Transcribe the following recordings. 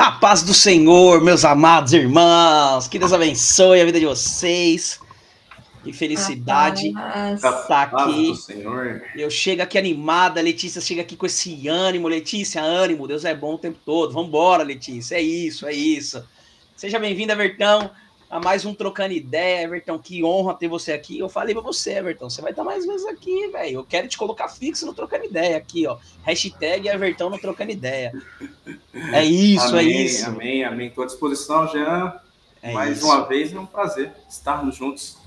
A paz do Senhor, meus amados irmãos. Que Deus abençoe a vida de vocês. Que felicidade estar tá aqui. Eu chego aqui animada, Letícia chega aqui com esse ânimo. Letícia, ânimo, Deus é bom o tempo todo. Vambora, Letícia. É isso, é isso. Seja bem-vinda, Vertão a mais um Trocando Ideia. Everton, que honra ter você aqui. Eu falei pra você, Everton, você vai estar mais vezes aqui, velho. Eu quero te colocar fixo no Trocando Ideia aqui, ó. Hashtag Everton no Trocando Ideia. É isso, é amém, é isso. Amém, amém. Estou à disposição, Jean. É mais isso. uma vez, é um prazer estarmos juntos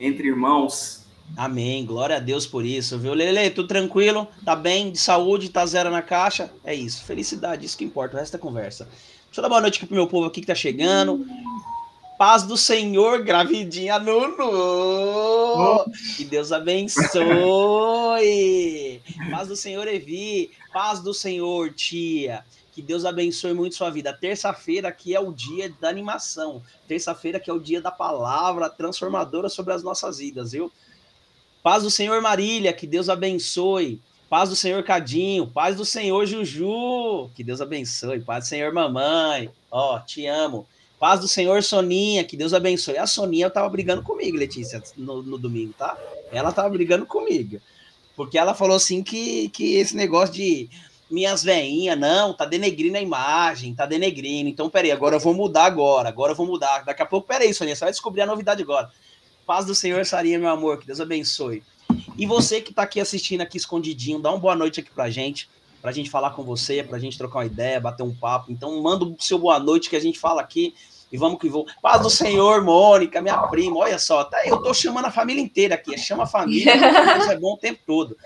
entre irmãos. Amém, glória a Deus por isso, viu? Lele, tudo tranquilo? Tá bem? De saúde? Tá zero na caixa? É isso, felicidade, isso que importa, o resto é conversa. Deixa eu dar boa noite aqui pro meu povo aqui que tá chegando. Paz do Senhor, gravidinha Nuno. Que Deus abençoe. Paz do Senhor, Evi. Paz do Senhor, tia. Que Deus abençoe muito sua vida. Terça-feira aqui é o dia da animação. Terça-feira que é o dia da palavra transformadora sobre as nossas vidas, viu? Paz do Senhor, Marília. Que Deus abençoe. Paz do Senhor, Cadinho. Paz do Senhor, Juju. Que Deus abençoe. Paz do Senhor, mamãe. Ó, oh, te amo. Paz do Senhor, Soninha, que Deus abençoe. A Soninha tava brigando comigo, Letícia, no, no domingo, tá? Ela tava brigando comigo. Porque ela falou assim que, que esse negócio de minhas veinhas, não, tá denegrindo a imagem, tá denegrindo. Então, peraí, agora eu vou mudar agora, agora eu vou mudar. Daqui a pouco, peraí, Soninha, você vai descobrir a novidade agora. Paz do Senhor, Sarinha, meu amor, que Deus abençoe. E você que tá aqui assistindo aqui escondidinho, dá uma boa noite aqui pra gente, pra gente falar com você, pra gente trocar uma ideia, bater um papo. Então, manda o seu boa noite que a gente fala aqui e vamos que vamos. Paz do Senhor, Mônica, minha prima, olha só, tá, eu tô chamando a família inteira aqui, chama a família, isso é bom o tempo todo.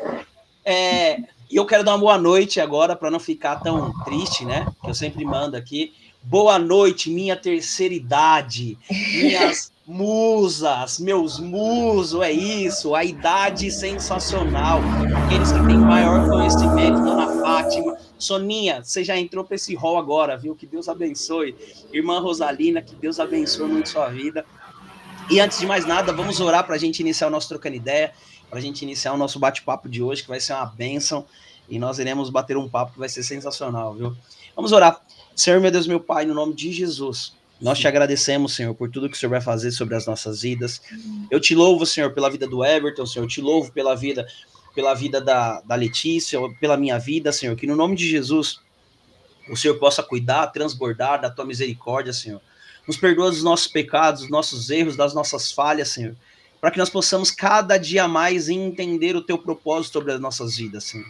É, e eu quero dar uma boa noite agora, para não ficar tão triste, né? Que eu sempre mando aqui. Boa noite, minha terceira idade, minhas musas, meus musos, é isso, a idade sensacional, aqueles que têm maior conhecimento, Dona Fátima, Soninha, você já entrou para esse rol agora, viu? Que Deus abençoe. Irmã Rosalina, que Deus abençoe muito sua vida. E antes de mais nada, vamos orar para a gente iniciar o nosso trocando ideia, para a gente iniciar o nosso bate-papo de hoje, que vai ser uma bênção. E nós iremos bater um papo que vai ser sensacional, viu? Vamos orar. Senhor, meu Deus, meu Pai, no nome de Jesus. Nós te agradecemos, Senhor, por tudo que o Senhor vai fazer sobre as nossas vidas. Eu te louvo, Senhor, pela vida do Everton, Senhor. Eu te louvo pela vida pela vida da, da Letícia, pela minha vida, Senhor, que no nome de Jesus o Senhor possa cuidar, transbordar da tua misericórdia, Senhor. Nos perdoa dos nossos pecados, dos nossos erros, das nossas falhas, Senhor, para que nós possamos cada dia mais entender o teu propósito sobre as nossas vidas, Senhor.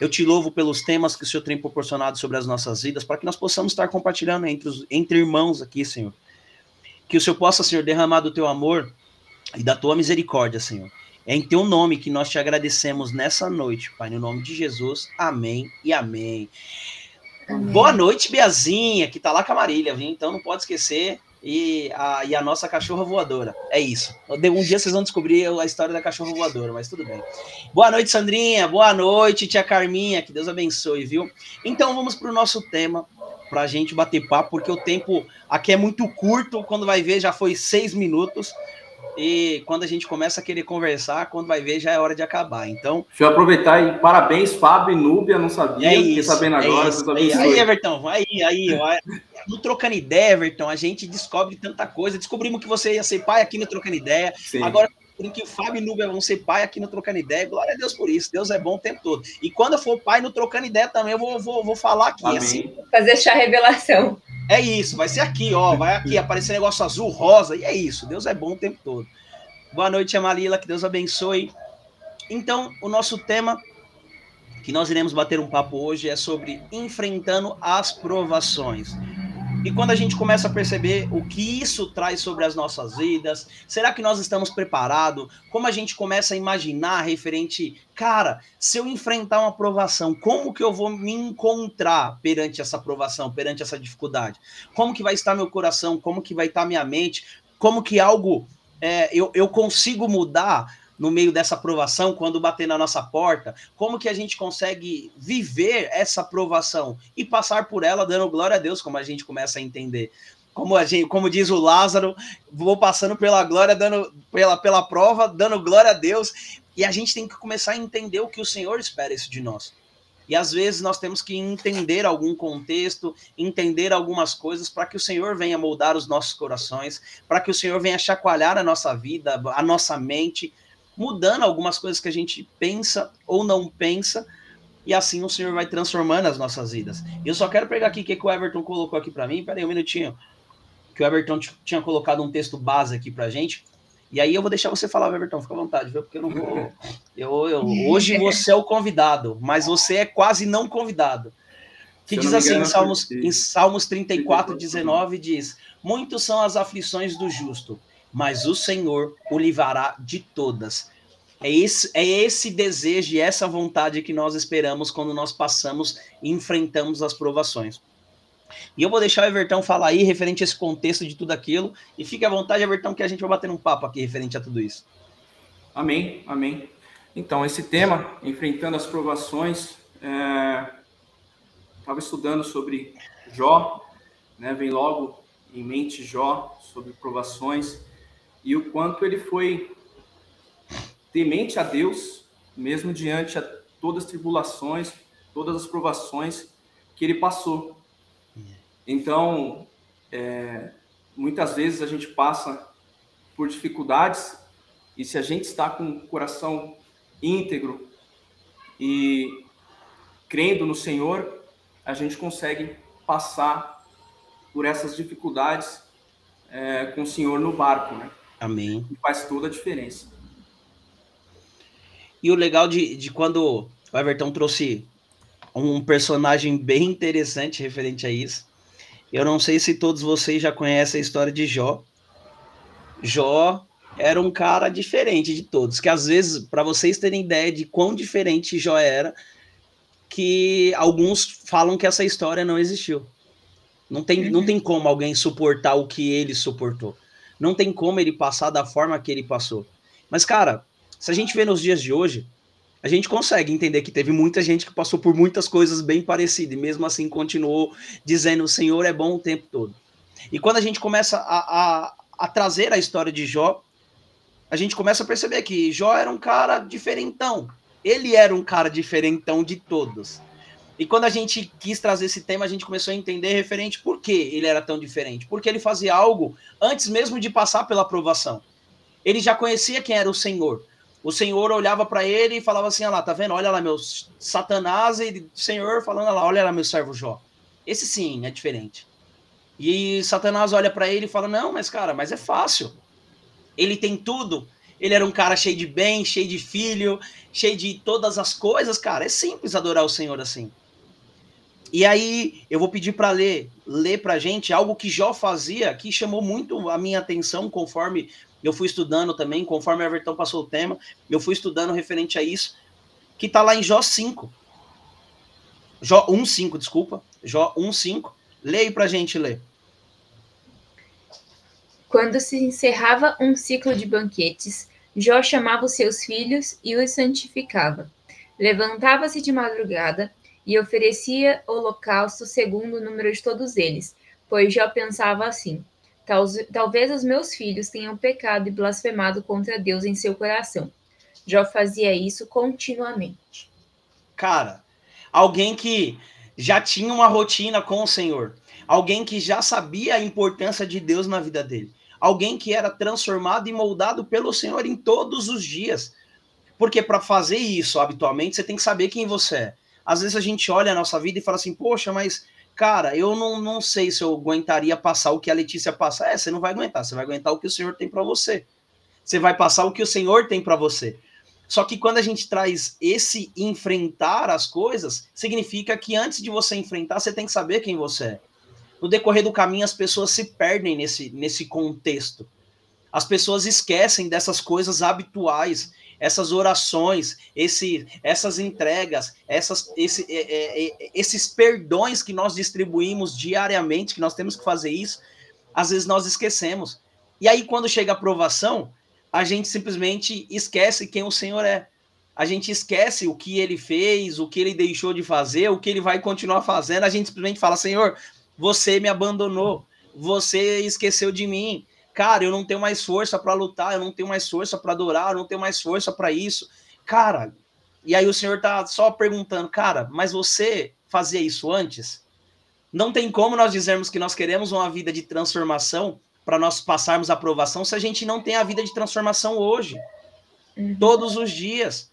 Eu te louvo pelos temas que o Senhor tem proporcionado sobre as nossas vidas, para que nós possamos estar compartilhando entre, os, entre irmãos aqui, Senhor. Que o Senhor possa, Senhor, derramar do teu amor e da tua misericórdia, Senhor é em teu nome que nós te agradecemos nessa noite, Pai, no nome de Jesus. Amém e amém. amém. Boa noite, Biazinha, que tá lá com a Marília, viu? Então não pode esquecer. E a, e a nossa cachorra voadora. É isso. Um dia vocês vão descobrir a história da cachorra voadora, mas tudo bem. Boa noite, Sandrinha. Boa noite, tia Carminha. Que Deus abençoe, viu? Então vamos para o nosso tema, para a gente bater papo, porque o tempo aqui é muito curto. Quando vai ver, já foi seis minutos. E quando a gente começa a querer conversar, quando vai ver, já é hora de acabar. Então. Deixa eu aproveitar e parabéns, Fábio e Núbia, não sabia, é isso, sabendo é agora. Isso, aí, aí, Everton, aí, aí, ó, no Trocando Ideia, Everton, a gente descobre tanta coisa. Descobrimos que você ia ser pai aqui no Trocando Ideia. Sim. Agora que o Fábio e Núbia vão ser pai aqui no Trocando Ideia. Glória a Deus por isso. Deus é bom o tempo todo. E quando eu for pai no Trocando Ideia também, eu vou, vou, vou falar aqui. Amém. Assim. Fazer chá revelação. É isso, vai ser aqui, ó. Vai aqui aparecer negócio azul, rosa, e é isso. Deus é bom o tempo todo. Boa noite, Amalila, que Deus abençoe. Então, o nosso tema que nós iremos bater um papo hoje é sobre enfrentando as provações. E quando a gente começa a perceber o que isso traz sobre as nossas vidas, será que nós estamos preparados? Como a gente começa a imaginar referente, cara, se eu enfrentar uma provação, como que eu vou me encontrar perante essa provação, perante essa dificuldade? Como que vai estar meu coração? Como que vai estar minha mente? Como que algo é, eu, eu consigo mudar no meio dessa aprovação, quando bater na nossa porta, como que a gente consegue viver essa aprovação e passar por ela dando glória a Deus, como a gente começa a entender. Como, a gente, como diz o Lázaro, vou passando pela glória, dando pela, pela prova, dando glória a Deus, e a gente tem que começar a entender o que o Senhor espera isso de nós. E às vezes nós temos que entender algum contexto, entender algumas coisas para que o Senhor venha moldar os nossos corações, para que o Senhor venha chacoalhar a nossa vida, a nossa mente, mudando algumas coisas que a gente pensa ou não pensa, e assim o Senhor vai transformando as nossas vidas. E eu só quero pegar aqui o que, que o Everton colocou aqui para mim. Peraí um minutinho. Que o Everton tinha colocado um texto base aqui para gente. E aí eu vou deixar você falar, Everton, fica à vontade, viu? Porque eu não vou. Eu, eu, hoje você é o convidado, mas você é quase não convidado. Que diz assim em Salmos, em Salmos 34, 19, diz: Muitos são as aflições do justo, mas o Senhor o livrará de todas. É esse, é esse desejo e essa vontade que nós esperamos quando nós passamos e enfrentamos as provações. E eu vou deixar o Everton falar aí referente a esse contexto de tudo aquilo. E fique à vontade, Everton, que a gente vai bater um papo aqui referente a tudo isso. Amém, amém. Então, esse tema, enfrentando as provações, estava é... estudando sobre Jó, né? vem logo em mente Jó, sobre provações, e o quanto ele foi temente a Deus, mesmo diante a todas as tribulações, todas as provações que ele passou. Então, é, muitas vezes a gente passa por dificuldades e se a gente está com o coração íntegro e crendo no Senhor, a gente consegue passar por essas dificuldades é, com o Senhor no barco, né? Amém. E faz toda a diferença. E o legal de, de quando o Everton trouxe um personagem bem interessante referente a isso, eu não sei se todos vocês já conhecem a história de Jó. Jó era um cara diferente de todos, que às vezes, para vocês terem ideia de quão diferente Jó era, que alguns falam que essa história não existiu. Não tem, não tem como alguém suportar o que ele suportou. Não tem como ele passar da forma que ele passou. Mas, cara, se a gente vê nos dias de hoje, a gente consegue entender que teve muita gente que passou por muitas coisas bem parecidas e mesmo assim continuou dizendo o Senhor é bom o tempo todo. E quando a gente começa a, a, a trazer a história de Jó, a gente começa a perceber que Jó era um cara diferentão. Ele era um cara diferentão de todos. E quando a gente quis trazer esse tema, a gente começou a entender referente por que ele era tão diferente. Porque ele fazia algo antes mesmo de passar pela aprovação. Ele já conhecia quem era o Senhor o Senhor olhava para ele e falava assim: olha lá, tá vendo? Olha lá, meu Satanás, e o Senhor falando lá, olha lá, meu servo Jó. Esse sim é diferente. E Satanás olha para ele e fala: não, mas cara, mas é fácil. Ele tem tudo. Ele era um cara cheio de bem, cheio de filho, cheio de todas as coisas, cara. É simples adorar o Senhor assim. E aí eu vou pedir para ler, ler para gente algo que Jó fazia, que chamou muito a minha atenção conforme eu fui estudando também, conforme Everton passou o tema, eu fui estudando referente a isso, que está lá em Jó 5. Jó 1,5, desculpa. Jó 1,5. Leia para gente ler. Quando se encerrava um ciclo de banquetes, Jó chamava os seus filhos e os santificava. Levantava-se de madrugada e oferecia holocausto segundo o número de todos eles, pois Jó pensava assim: Talvez os meus filhos tenham pecado e blasfemado contra Deus em seu coração. Jó fazia isso continuamente. Cara, alguém que já tinha uma rotina com o Senhor, alguém que já sabia a importância de Deus na vida dele, alguém que era transformado e moldado pelo Senhor em todos os dias. Porque para fazer isso habitualmente, você tem que saber quem você é. Às vezes a gente olha a nossa vida e fala assim: "Poxa, mas cara, eu não, não sei se eu aguentaria passar o que a Letícia passa. É, você não vai aguentar, você vai aguentar o que o Senhor tem para você. Você vai passar o que o Senhor tem para você. Só que quando a gente traz esse enfrentar as coisas, significa que antes de você enfrentar, você tem que saber quem você é. No decorrer do caminho, as pessoas se perdem nesse, nesse contexto. As pessoas esquecem dessas coisas habituais essas orações, esse, essas entregas, essas, esse, é, é, é, esses perdões que nós distribuímos diariamente, que nós temos que fazer isso, às vezes nós esquecemos. E aí, quando chega a aprovação, a gente simplesmente esquece quem o Senhor é. A gente esquece o que ele fez, o que ele deixou de fazer, o que ele vai continuar fazendo. A gente simplesmente fala: Senhor, você me abandonou, você esqueceu de mim, Cara, eu não tenho mais força para lutar, eu não tenho mais força para adorar, eu não tenho mais força para isso. Cara, E aí o Senhor tá só perguntando, cara, mas você fazia isso antes? Não tem como nós dizermos que nós queremos uma vida de transformação para nós passarmos a aprovação se a gente não tem a vida de transformação hoje, uhum. todos os dias.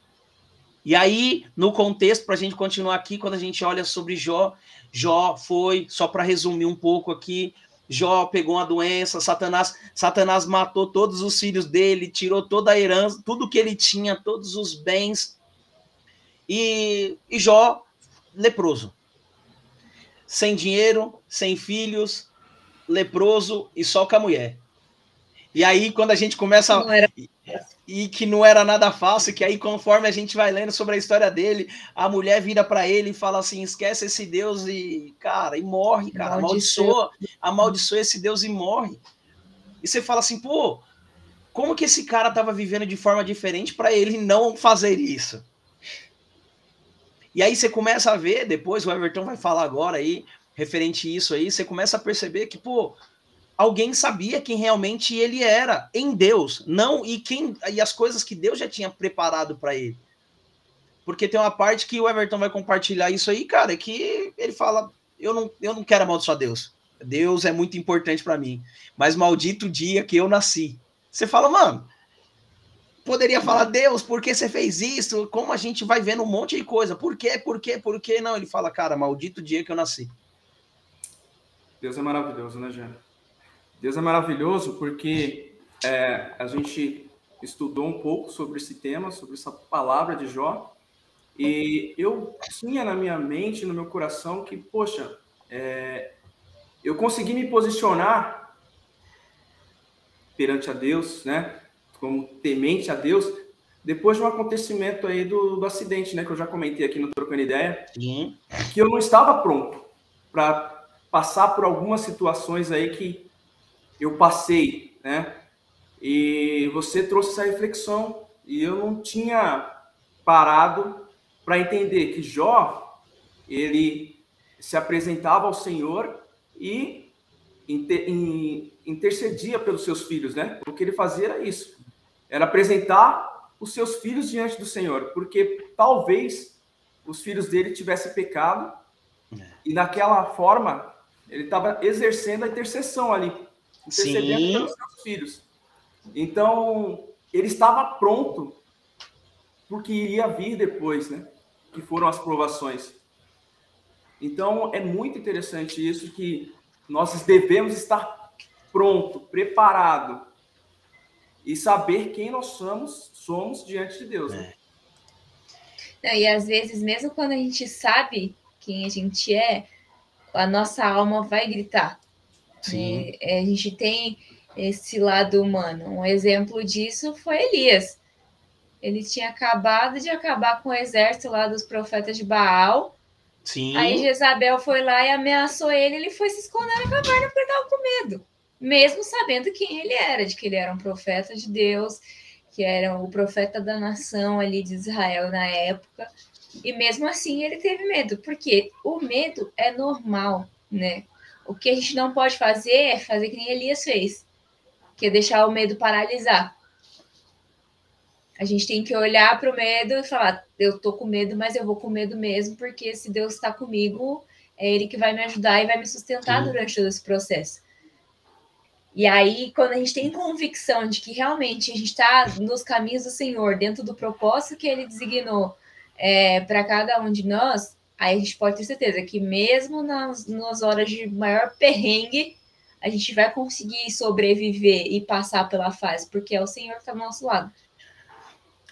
E aí, no contexto, para a gente continuar aqui, quando a gente olha sobre Jó, Jó foi, só para resumir um pouco aqui, Jó pegou uma doença, Satanás, Satanás matou todos os filhos dele, tirou toda a herança, tudo que ele tinha, todos os bens. E, e Jó, leproso. Sem dinheiro, sem filhos, leproso e só com a mulher. E aí, quando a gente começa. Era... E que não era nada fácil, que aí, conforme a gente vai lendo sobre a história dele, a mulher vira para ele e fala assim: esquece esse Deus e, cara, e morre, cara. Amaldiçoa, amaldiçoa esse Deus e morre. E você fala assim, pô, como que esse cara estava vivendo de forma diferente para ele não fazer isso? E aí você começa a ver, depois o Everton vai falar agora aí, referente a isso aí, você começa a perceber que, pô, alguém sabia quem realmente ele era em Deus, não e quem e as coisas que Deus já tinha preparado para ele. Porque tem uma parte que o Everton vai compartilhar isso aí, cara, que ele fala: "Eu não eu não quero amaldiçoar Deus. Deus é muito importante para mim, mas maldito o dia que eu nasci". Você fala: "Mano, poderia falar, Deus, por que você fez isso? Como a gente vai vendo um monte de coisa. Por quê? Por quê? Por quê? Não, ele fala, cara, maldito o dia que eu nasci. Deus é maravilhoso, né, Jean? Deus é maravilhoso porque é, a gente estudou um pouco sobre esse tema, sobre essa palavra de Jó, e eu tinha na minha mente, no meu coração, que, poxa, é, eu consegui me posicionar perante a Deus, né, como temente a Deus, depois de um acontecimento aí do, do acidente, né, que eu já comentei aqui no Trocando Ideia, Sim. que eu não estava pronto para passar por algumas situações aí que eu passei, né? E você trouxe essa reflexão e eu não tinha parado para entender que Jó ele se apresentava ao Senhor e intercedia pelos seus filhos, né? O que ele fazia era isso, era apresentar os seus filhos diante do Senhor, porque talvez os filhos dele tivessem pecado é. e naquela forma ele estava exercendo a intercessão ali intercedendo Sim. pelos seus filhos. Então, ele estava pronto porque iria vir depois, né? Que foram as provações. Então, é muito interessante isso que nós devemos estar pronto, preparado e saber quem nós somos, somos diante de Deus. Né? É. E às vezes, mesmo quando a gente sabe quem a gente é, a nossa alma vai gritar. Sim. É, a gente tem esse lado humano. Um exemplo disso foi Elias. Ele tinha acabado de acabar com o exército lá dos profetas de Baal. Sim. Aí Jezabel foi lá e ameaçou ele, ele foi se esconder na caverna porque estava com medo. Mesmo sabendo quem ele era, de que ele era um profeta de Deus, que era o profeta da nação ali de Israel na época. E mesmo assim ele teve medo, porque o medo é normal, né? O que a gente não pode fazer é fazer que nem Elias fez, que é deixar o medo paralisar. A gente tem que olhar para o medo e falar: eu tô com medo, mas eu vou com medo mesmo, porque se Deus está comigo, é Ele que vai me ajudar e vai me sustentar Sim. durante todo esse processo. E aí, quando a gente tem convicção de que realmente a gente está nos caminhos do Senhor, dentro do propósito que Ele designou é, para cada um de nós, aí a gente pode ter certeza que mesmo nas, nas horas de maior perrengue, a gente vai conseguir sobreviver e passar pela fase, porque é o Senhor que está do nosso lado.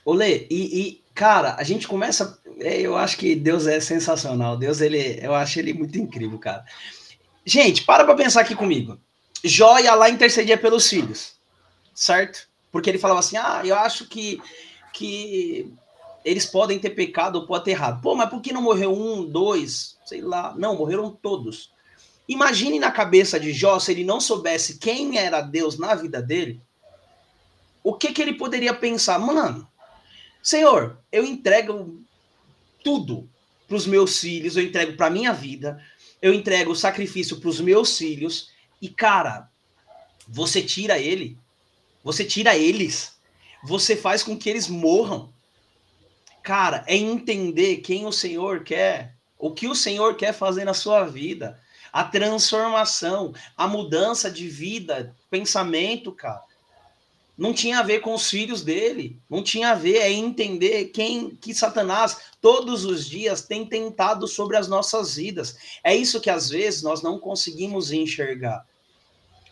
Olê, e, e, cara, a gente começa. É, eu acho que Deus é sensacional. Deus, ele, eu acho ele muito incrível, cara. Gente, para pra pensar aqui comigo. Jó ia lá intercedia pelos filhos, certo? Porque ele falava assim: ah, eu acho que, que eles podem ter pecado ou pode ter errado. Pô, mas por que não morreu um, dois, sei lá? Não, morreram todos. Imagine na cabeça de Jó, se ele não soubesse quem era Deus na vida dele, o que que ele poderia pensar? Mano, Senhor, eu entrego tudo para os meus filhos, eu entrego para minha vida, eu entrego o sacrifício para os meus filhos, e cara, você tira ele, você tira eles, você faz com que eles morram. Cara, é entender quem o Senhor quer, o que o Senhor quer fazer na sua vida, a transformação, a mudança de vida, pensamento, cara. Não tinha a ver com os filhos dele, não tinha a ver é entender quem que Satanás todos os dias tem tentado sobre as nossas vidas. É isso que às vezes nós não conseguimos enxergar.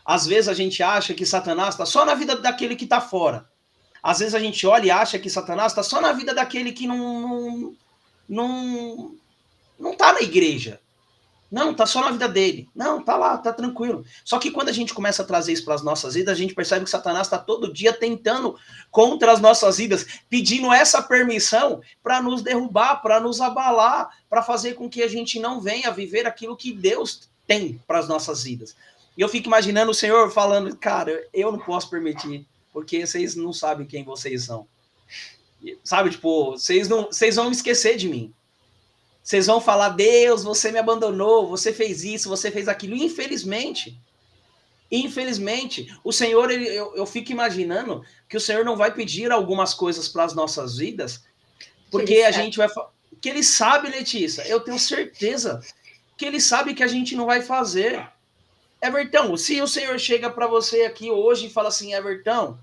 Às vezes a gente acha que Satanás está só na vida daquele que está fora. Às vezes a gente olha e acha que Satanás está só na vida daquele que não, não, não, não tá na igreja. Não, tá só na vida dele. Não, tá lá, tá tranquilo. Só que quando a gente começa a trazer isso para as nossas vidas, a gente percebe que Satanás está todo dia tentando contra as nossas vidas, pedindo essa permissão para nos derrubar, para nos abalar, para fazer com que a gente não venha viver aquilo que Deus tem para as nossas vidas. E eu fico imaginando o Senhor falando, cara, eu não posso permitir porque vocês não sabem quem vocês são. Sabe, tipo, vocês não, vocês vão esquecer de mim. Vocês vão falar, Deus, você me abandonou, você fez isso, você fez aquilo. Infelizmente, infelizmente, o Senhor, ele, eu, eu fico imaginando que o Senhor não vai pedir algumas coisas para as nossas vidas, porque a gente vai. Que ele sabe, Letícia, eu tenho certeza que ele sabe que a gente não vai fazer. Everton, se o Senhor chega para você aqui hoje e fala assim, Everton,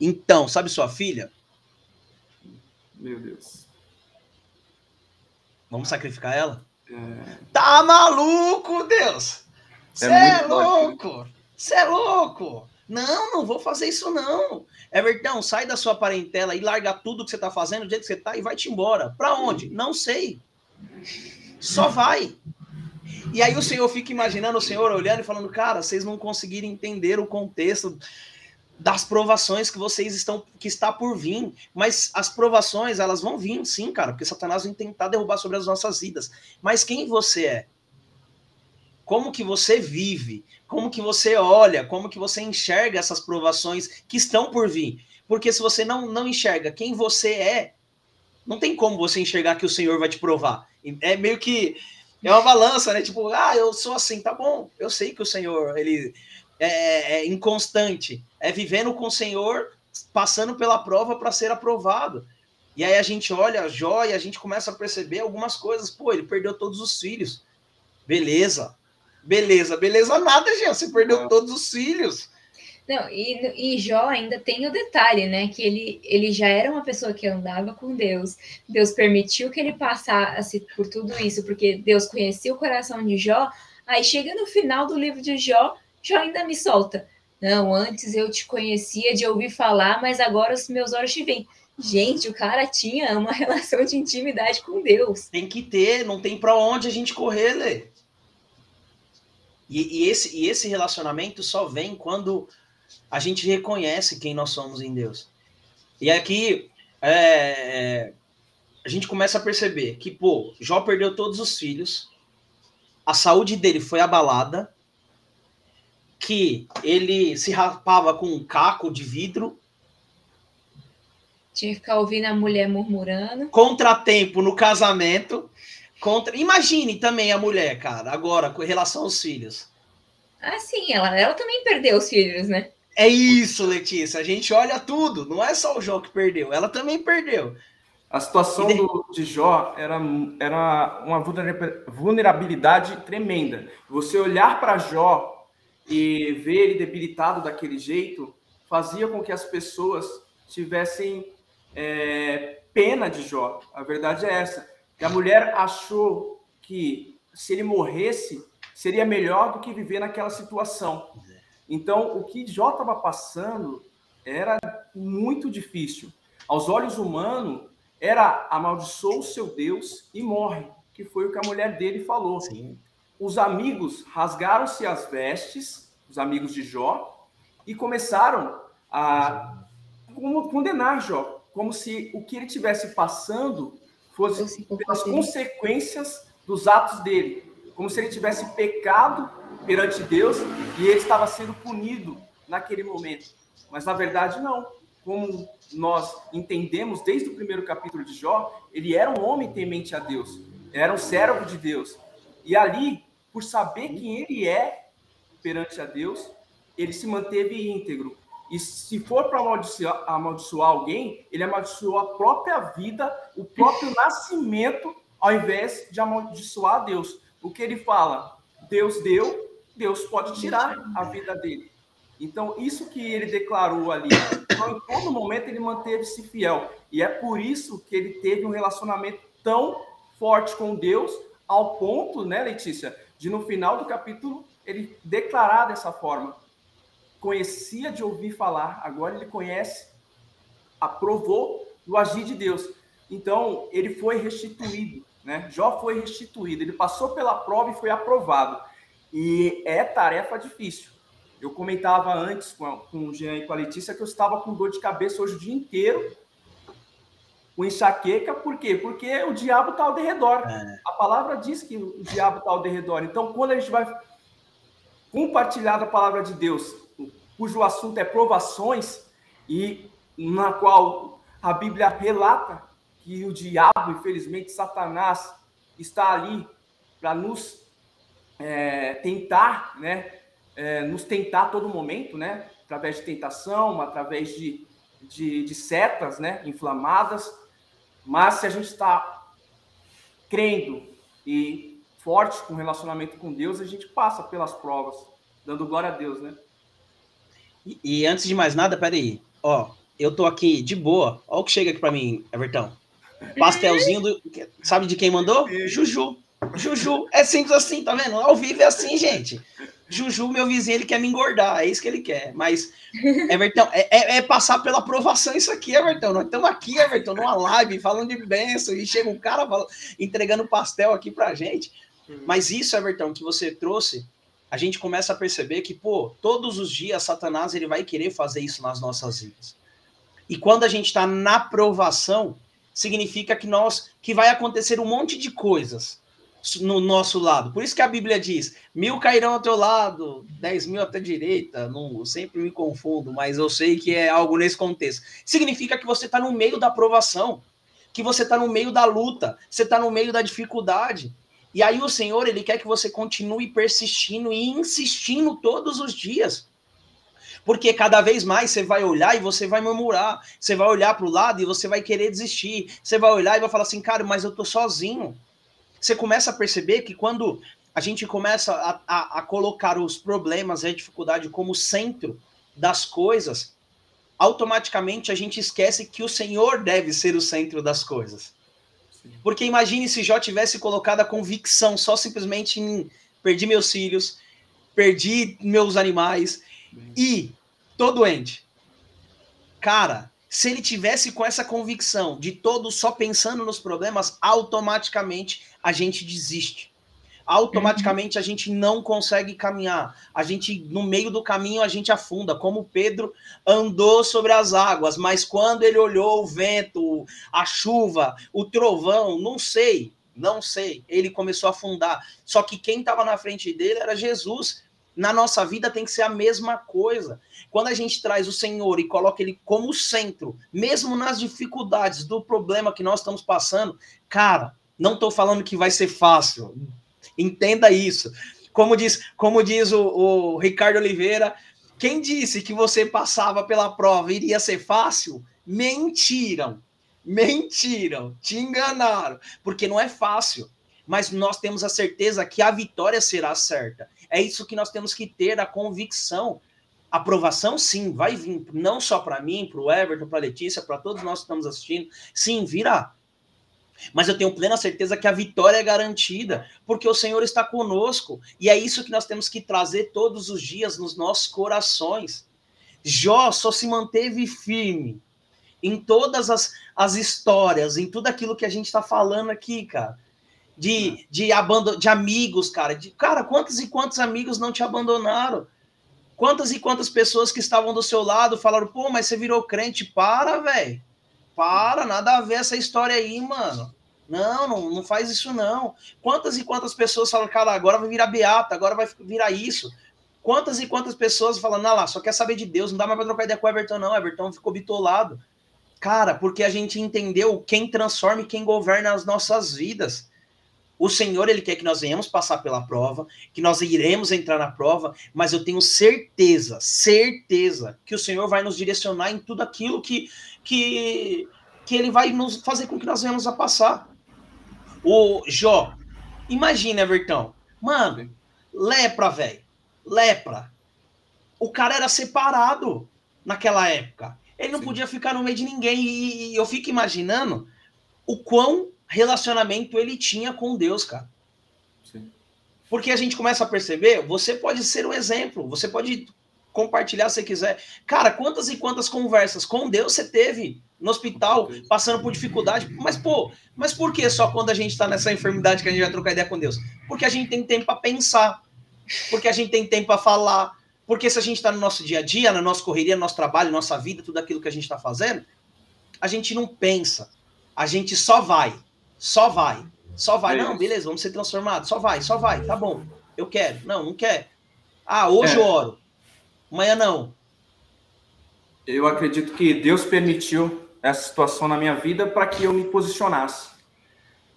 então, sabe sua filha? Meu Deus. Vamos sacrificar ela? É... Tá maluco, Deus! Você é, é louco! Você é louco! Não, não vou fazer isso não. Everton, sai da sua parentela e larga tudo que você tá fazendo, do jeito que você tá, e vai-te embora. Para onde? Não sei. Só vai. E aí o Senhor fica imaginando o Senhor olhando e falando, cara, vocês não conseguiram entender o contexto das provações que vocês estão que está por vir, mas as provações elas vão vir, sim, cara, porque Satanás vai tentar derrubar sobre as nossas vidas. Mas quem você é? Como que você vive? Como que você olha? Como que você enxerga essas provações que estão por vir? Porque se você não não enxerga quem você é, não tem como você enxergar que o Senhor vai te provar. É meio que é uma balança, né? Tipo, ah, eu sou assim, tá bom. Eu sei que o Senhor, ele é, é, é inconstante. É vivendo com o Senhor, passando pela prova para ser aprovado. E aí a gente olha Jó e a gente começa a perceber algumas coisas. Pô, ele perdeu todos os filhos. Beleza. Beleza, beleza nada, gente. Você perdeu todos os filhos. Não, e, e Jó ainda tem o detalhe, né? Que ele, ele já era uma pessoa que andava com Deus. Deus permitiu que ele passasse por tudo isso, porque Deus conhecia o coração de Jó. Aí chega no final do livro de Jó, Jó ainda me solta. Não, antes eu te conhecia de ouvir falar, mas agora os meus olhos te veem. Gente, o cara tinha uma relação de intimidade com Deus. Tem que ter, não tem para onde a gente correr, Lê. E, e, esse, e esse relacionamento só vem quando a gente reconhece quem nós somos em Deus. E aqui é, é, a gente começa a perceber que, pô, Jó perdeu todos os filhos, a saúde dele foi abalada, que ele se rapava com um caco de vidro. Tinha que ficar ouvindo a mulher murmurando. Contratempo no casamento. Contra... Imagine também a mulher, cara, agora com relação aos filhos. Ah, sim, ela, ela também perdeu os filhos, né? É isso, Letícia. A gente olha tudo. Não é só o Jó que perdeu, ela também perdeu. A situação de... Do, de Jó era, era uma vulnerabilidade tremenda. Você olhar para Jó e ver ele debilitado daquele jeito fazia com que as pessoas tivessem é, pena de Jó. A verdade é essa. Que a mulher achou que se ele morresse seria melhor do que viver naquela situação. Então, o que Jó estava passando era muito difícil. Aos olhos humanos, era amaldiçoa o seu Deus e morre, que foi o que a mulher dele falou. Sim. Os amigos rasgaram-se as vestes, os amigos de Jó, e começaram a condenar Jó, como se o que ele tivesse passando fosse pelas consequências dos atos dele, como se ele tivesse pecado perante Deus e ele estava sendo punido naquele momento. Mas na verdade, não. Como nós entendemos desde o primeiro capítulo de Jó, ele era um homem temente a Deus, era um servo de Deus. E ali, por saber quem ele é perante a Deus, ele se manteve íntegro. E se for para amaldiçoar, amaldiçoar alguém, ele amaldiçoou a própria vida, o próprio nascimento, ao invés de amaldiçoar a Deus. O que ele fala? Deus deu, Deus pode tirar a vida dele. Então, isso que ele declarou ali, então, em todo momento ele manteve-se fiel. E é por isso que ele teve um relacionamento tão forte com Deus, ao ponto, né, Letícia, de no final do capítulo ele declarar dessa forma: conhecia de ouvir falar, agora ele conhece, aprovou do agir de Deus. Então, ele foi restituído, né? Jó foi restituído, ele passou pela prova e foi aprovado. E é tarefa difícil. Eu comentava antes com, com o Jean e com a Letícia que eu estava com dor de cabeça hoje o dia inteiro, com enxaqueca, por quê? Porque o diabo está ao derredor. É. A palavra diz que o diabo está ao derredor. Então, quando a gente vai compartilhar a palavra de Deus, cujo assunto é provações, e na qual a Bíblia relata que o diabo, infelizmente, Satanás, está ali para nos é, tentar, né? É, nos tentar a todo momento, né? Através de tentação, através de, de, de setas, né? Inflamadas. Mas se a gente está crendo e forte com relacionamento com Deus, a gente passa pelas provas, dando glória a Deus, né? E, e antes de mais nada, peraí. Ó, eu tô aqui de boa. Ó o que chega aqui para mim, Everton. Pastelzinho do. Sabe de quem mandou? Juju. Juju. É simples assim, tá vendo? Ao vivo é assim, gente. Juju, meu vizinho, ele quer me engordar, é isso que ele quer. Mas, Everton, é, é, é passar pela aprovação isso aqui, Everton. Nós estamos aqui, Everton, numa live, falando de bênção, e chega um cara falando, entregando pastel aqui pra gente. Mas isso, Everton, que você trouxe, a gente começa a perceber que, pô, todos os dias Satanás ele vai querer fazer isso nas nossas vidas. E quando a gente está na provação, significa que nós que vai acontecer um monte de coisas no nosso lado. Por isso que a Bíblia diz: mil cairão ao teu lado, dez mil à tua direita. Não, sempre me confundo, mas eu sei que é algo nesse contexto. Significa que você está no meio da provação, que você está no meio da luta, você está no meio da dificuldade. E aí o Senhor, ele quer que você continue persistindo e insistindo todos os dias. Porque cada vez mais você vai olhar e você vai murmurar. Você vai olhar para o lado e você vai querer desistir. Você vai olhar e vai falar assim, cara, mas eu tô sozinho. Você começa a perceber que quando a gente começa a, a, a colocar os problemas e a dificuldade como centro das coisas, automaticamente a gente esquece que o Senhor deve ser o centro das coisas. Porque imagine se Jó tivesse colocado a convicção só simplesmente em perdi meus filhos, perdi meus animais. E tô doente. Cara, se ele tivesse com essa convicção de todo só pensando nos problemas, automaticamente a gente desiste automaticamente a gente não consegue caminhar. A gente, no meio do caminho, a gente afunda, como Pedro andou sobre as águas, mas quando ele olhou o vento, a chuva, o trovão, não sei, não sei, ele começou a afundar. Só que quem estava na frente dele era Jesus. Na nossa vida tem que ser a mesma coisa. Quando a gente traz o Senhor e coloca ele como centro, mesmo nas dificuldades do problema que nós estamos passando, cara, não estou falando que vai ser fácil. Entenda isso. Como diz, como diz o, o Ricardo Oliveira, quem disse que você passava pela prova iria ser fácil? Mentiram. Mentiram. Te enganaram. Porque não é fácil. Mas nós temos a certeza que a vitória será certa. É isso que nós temos que ter a convicção. Aprovação, sim, vai vir, não só para mim, para o Everton, para a Letícia, para todos nós que estamos assistindo. Sim, virá. Mas eu tenho plena certeza que a vitória é garantida, porque o Senhor está conosco. E é isso que nós temos que trazer todos os dias nos nossos corações. Jó só se manteve firme em todas as, as histórias, em tudo aquilo que a gente está falando aqui, cara. De, de, abandon, de amigos, cara. De, cara, quantos e quantos amigos não te abandonaram? Quantas e quantas pessoas que estavam do seu lado falaram, pô, mas você virou crente? Para, velho para, nada a ver essa história aí, mano. Não, não, não faz isso não. Quantas e quantas pessoas falam, cara, agora vai virar beata, agora vai virar isso. Quantas e quantas pessoas falam, não lá, só quer saber de Deus, não dá mais pra trocar ideia com o Everton, não. O Everton ficou bitolado. Cara, porque a gente entendeu quem transforma e quem governa as nossas vidas. O Senhor, ele quer que nós venhamos passar pela prova, que nós iremos entrar na prova, mas eu tenho certeza, certeza que o Senhor vai nos direcionar em tudo aquilo que que, que ele vai nos fazer com que nós venhamos a passar. O Jó, imagina, Evertão, mano, lepra, velho, lepra. O cara era separado naquela época. Ele não Sim. podia ficar no meio de ninguém. E, e eu fico imaginando o quão relacionamento ele tinha com Deus, cara. Sim. Porque a gente começa a perceber, você pode ser um exemplo, você pode compartilhar se quiser. Cara, quantas e quantas conversas com Deus você teve no hospital, passando por dificuldade. Mas, pô, mas por que só quando a gente tá nessa enfermidade que a gente vai trocar ideia com Deus? Porque a gente tem tempo para pensar, porque a gente tem tempo para falar, porque se a gente está no nosso dia a dia, na nossa correria, no nosso trabalho, nossa vida, tudo aquilo que a gente está fazendo, a gente não pensa, a gente só vai. Só vai. Só vai. É não, beleza, vamos ser transformados. Só vai, só vai. Tá bom. Eu quero. Não, não quer. Ah, hoje é. eu oro. Amanhã não. Eu acredito que Deus permitiu essa situação na minha vida para que eu me posicionasse.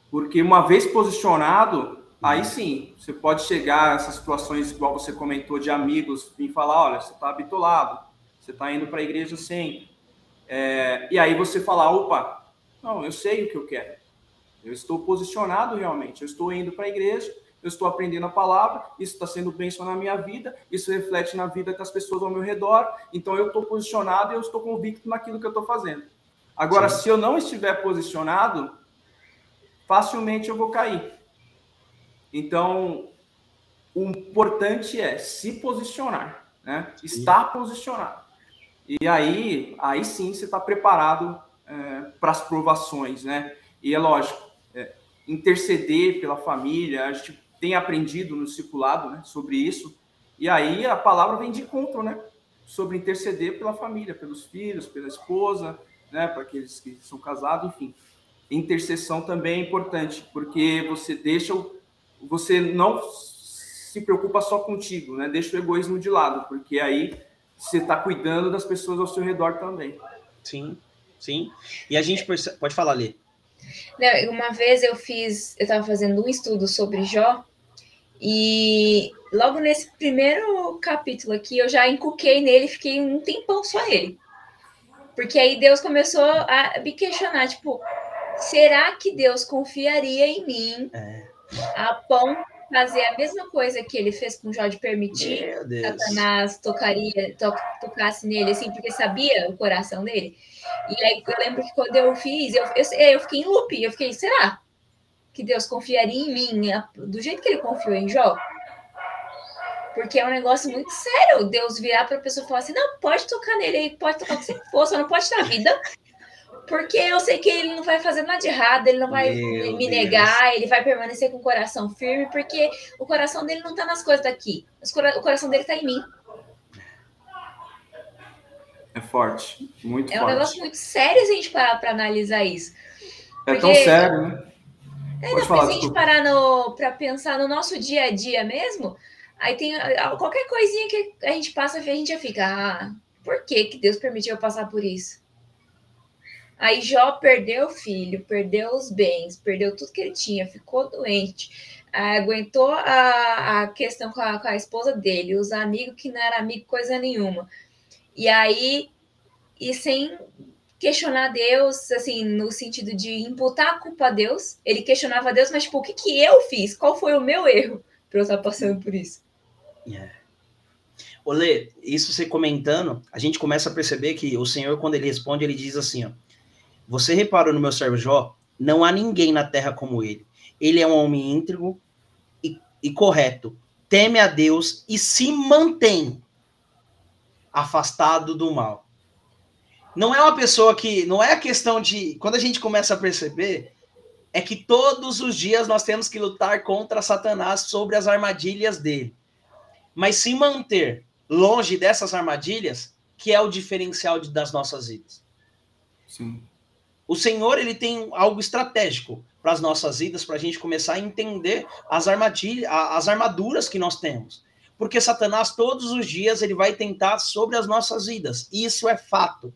Porque uma vez posicionado, aí sim, você pode chegar a essas situações, igual você comentou, de amigos, e falar: olha, você está bitolado, você está indo para a igreja sempre. É, e aí você falar: opa, não, eu sei o que eu quero. Eu estou posicionado realmente. Eu estou indo para a igreja, eu estou aprendendo a palavra, isso está sendo bênção na minha vida, isso reflete na vida das pessoas ao meu redor. Então eu estou posicionado e eu estou convicto naquilo que eu estou fazendo. Agora, Sim. se eu não estiver posicionado, facilmente eu vou cair. Então, o importante é se posicionar, né? Estar posicionado. E aí, aí sim você está preparado é, para as provações, né? E é lógico, interceder pela família, a gente tem aprendido no circulado né, sobre isso, e aí a palavra vem de encontro, né? Sobre interceder pela família, pelos filhos, pela esposa, né? Para aqueles que são casados, enfim. Intercessão também é importante, porque você deixa, você não se preocupa só contigo, né? Deixa o egoísmo de lado, porque aí você está cuidando das pessoas ao seu redor também. Sim, sim. E a gente percebe... pode falar, Lê. Uma vez eu fiz, eu estava fazendo um estudo sobre Jó, e logo nesse primeiro capítulo aqui, eu já encuquei nele, fiquei um tempão só ele. Porque aí Deus começou a me questionar, tipo, será que Deus confiaria em mim é. a ponto fazer a mesma coisa que ele fez com Jó de permitir Satanás tocaria, to, tocasse nele, assim, porque sabia o coração dele? E aí eu lembro que quando eu fiz, eu, eu, eu fiquei em loop, eu fiquei, será que Deus confiaria em mim do jeito que ele confiou em Jó? Porque é um negócio muito sério. Deus virar para a pessoa e falar assim: não, pode tocar nele, pode tocar o que você for, só não pode dar vida. Porque eu sei que ele não vai fazer nada de errado, ele não vai Meu me Deus. negar, ele vai permanecer com o coração firme, porque o coração dele não está nas coisas daqui. O coração dele está em mim. É forte, muito é forte. É um negócio muito sério, gente, para analisar isso. Porque, é tão sério, né? É, Pode falar, se a gente parar para pensar no nosso dia a dia mesmo, aí tem qualquer coisinha que a gente passa, a gente já fica, ah, por que, que Deus permitiu eu passar por isso? Aí Jó perdeu o filho, perdeu os bens, perdeu tudo que ele tinha, ficou doente, aguentou a, a questão com a, com a esposa dele, os amigos que não era amigo coisa nenhuma. E aí, e sem questionar Deus, assim, no sentido de imputar a culpa a Deus, ele questionava Deus, mas tipo, o que, que eu fiz? Qual foi o meu erro para eu estar passando por isso? Yeah. É. Olê, isso você comentando, a gente começa a perceber que o Senhor, quando ele responde, ele diz assim: ó, Você reparou no meu servo Jó? Não há ninguém na terra como ele. Ele é um homem íntegro e, e correto, teme a Deus e se mantém afastado do mal. Não é uma pessoa que. Não é a questão de. Quando a gente começa a perceber, é que todos os dias nós temos que lutar contra Satanás sobre as armadilhas dele. Mas se manter longe dessas armadilhas, que é o diferencial de, das nossas vidas. Sim. O Senhor ele tem algo estratégico para as nossas vidas, para a gente começar a entender as armadilhas, as armaduras que nós temos porque Satanás todos os dias ele vai tentar sobre as nossas vidas. Isso é fato.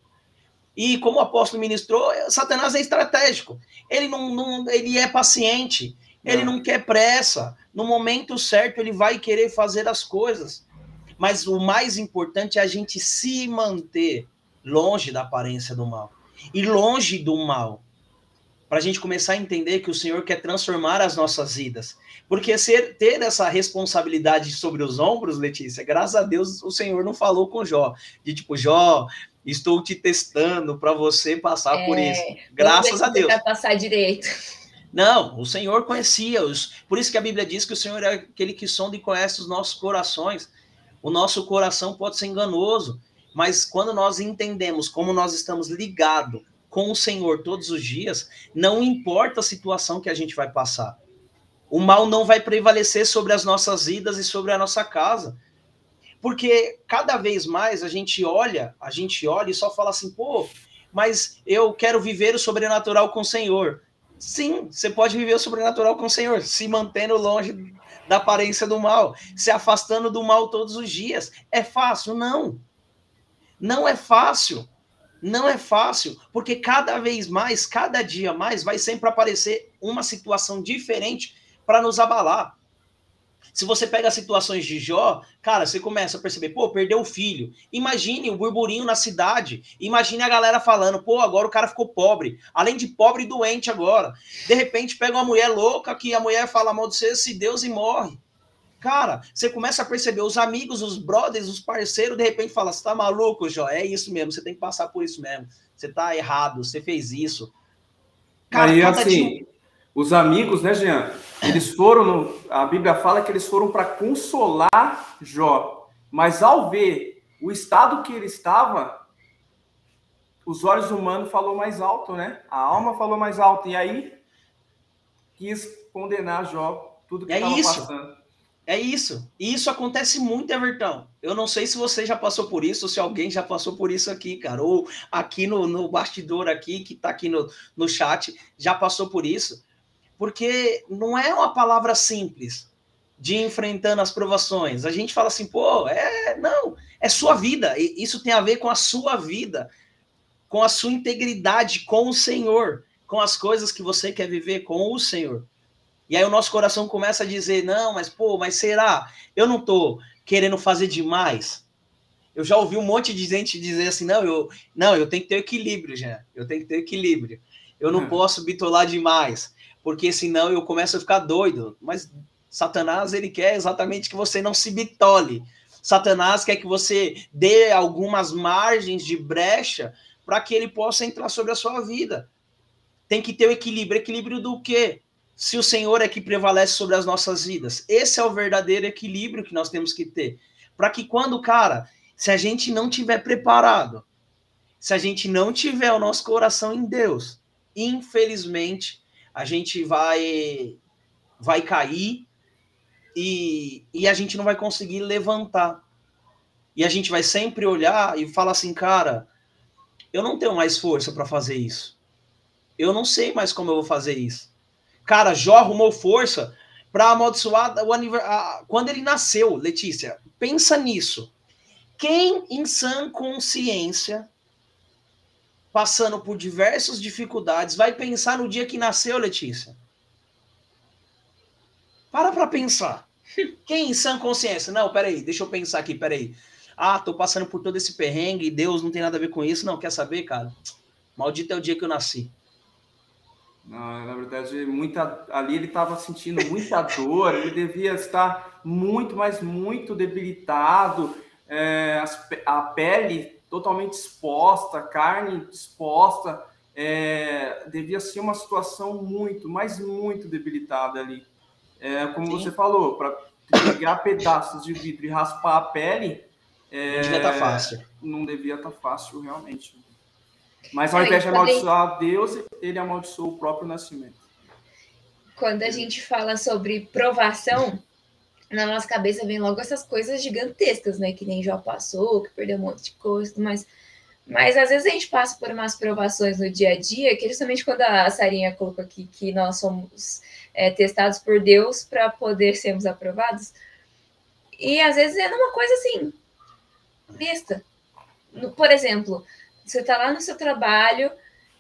E como o apóstolo ministrou, Satanás é estratégico. Ele não, não ele é paciente. Ele não quer pressa. No momento certo, ele vai querer fazer as coisas. Mas o mais importante é a gente se manter longe da aparência do mal e longe do mal. Para a gente começar a entender que o Senhor quer transformar as nossas vidas. Porque ser, ter essa responsabilidade sobre os ombros, Letícia, graças a Deus o Senhor não falou com Jó. De tipo, Jó, estou te testando para você passar é, por isso. Graças a Deus. Vai passar direito. Não, o Senhor conhecia os. Por isso que a Bíblia diz que o Senhor é aquele que sonda e conhece os nossos corações. O nosso coração pode ser enganoso, mas quando nós entendemos como nós estamos ligados com o Senhor todos os dias, não importa a situação que a gente vai passar. O mal não vai prevalecer sobre as nossas vidas e sobre a nossa casa. Porque cada vez mais a gente olha, a gente olha e só fala assim, pô, mas eu quero viver o sobrenatural com o Senhor. Sim, você pode viver o sobrenatural com o Senhor, se mantendo longe da aparência do mal, se afastando do mal todos os dias. É fácil? Não. Não é fácil. Não é fácil, porque cada vez mais, cada dia mais, vai sempre aparecer uma situação diferente para nos abalar. Se você pega as situações de Jó, cara, você começa a perceber, pô, perdeu o filho. Imagine o burburinho na cidade. Imagine a galera falando, pô, agora o cara ficou pobre. Além de pobre e doente agora. De repente pega uma mulher louca que a mulher fala mal de você, se Deus e morre. Cara, você começa a perceber os amigos, os brothers, os parceiros, de repente fala, você tá maluco, Jó? É isso mesmo, você tem que passar por isso mesmo. Você tá errado, você fez isso. Cara, Aí, assim, dia... os amigos, né, Jean? Eles foram, no, a Bíblia fala que eles foram para consolar Jó, mas ao ver o estado que ele estava, os olhos humanos falou mais alto, né? A alma falou mais alto e aí quis condenar Jó tudo que estava é passando. É isso. E isso acontece muito, Everton. Eu não sei se você já passou por isso, ou se alguém já passou por isso aqui, cara. Ou aqui no, no bastidor aqui, que está aqui no, no chat, já passou por isso porque não é uma palavra simples de enfrentando as provações. A gente fala assim, pô, é não, é sua vida. Isso tem a ver com a sua vida, com a sua integridade com o Senhor, com as coisas que você quer viver com o Senhor. E aí o nosso coração começa a dizer, não, mas pô, mas será? Eu não tô querendo fazer demais. Eu já ouvi um monte de gente dizer assim, não, eu, não, eu tenho que ter equilíbrio, já. Eu tenho que ter equilíbrio. Eu não hum. posso bitolar demais porque senão eu começo a ficar doido. Mas Satanás, ele quer exatamente que você não se bitole. Satanás quer que você dê algumas margens de brecha para que ele possa entrar sobre a sua vida. Tem que ter o equilíbrio. Equilíbrio do quê? Se o Senhor é que prevalece sobre as nossas vidas. Esse é o verdadeiro equilíbrio que nós temos que ter. Para que quando, cara, se a gente não tiver preparado, se a gente não tiver o nosso coração em Deus, infelizmente, a gente vai vai cair e, e a gente não vai conseguir levantar. E a gente vai sempre olhar e falar assim, cara, eu não tenho mais força para fazer isso. Eu não sei mais como eu vou fazer isso. Cara, Jó arrumou força para amaldiçoar o aniversário. Quando ele nasceu, Letícia, pensa nisso. Quem em sã consciência passando por diversas dificuldades, vai pensar no dia que nasceu, Letícia? Para para pensar. Quem em sã consciência? Não, peraí, deixa eu pensar aqui, peraí. Ah, tô passando por todo esse perrengue e Deus não tem nada a ver com isso. Não, quer saber, cara? Maldito é o dia que eu nasci. Não, na verdade, muita, ali ele estava sentindo muita dor, ele devia estar muito, mas muito debilitado. É, a pele totalmente exposta, carne exposta, é, devia ser uma situação muito, mas muito debilitada ali. É, como Sim. você falou, para pegar pedaços de vidro e raspar a pele. É, não devia estar tá fácil. Não devia estar tá fácil, realmente. Mas ao invés de amaldiçoar Deus, ele amaldiçoou o próprio nascimento. Quando a gente fala sobre provação, na nossa cabeça vem logo essas coisas gigantescas, né? Que nem já passou, que perdeu um monte de coisa, mas, mas às vezes a gente passa por umas provações no dia a dia, que justamente quando a Sarinha colocou aqui que nós somos é, testados por Deus para poder sermos aprovados, e às vezes é uma coisa assim, besta. Por exemplo, você está lá no seu trabalho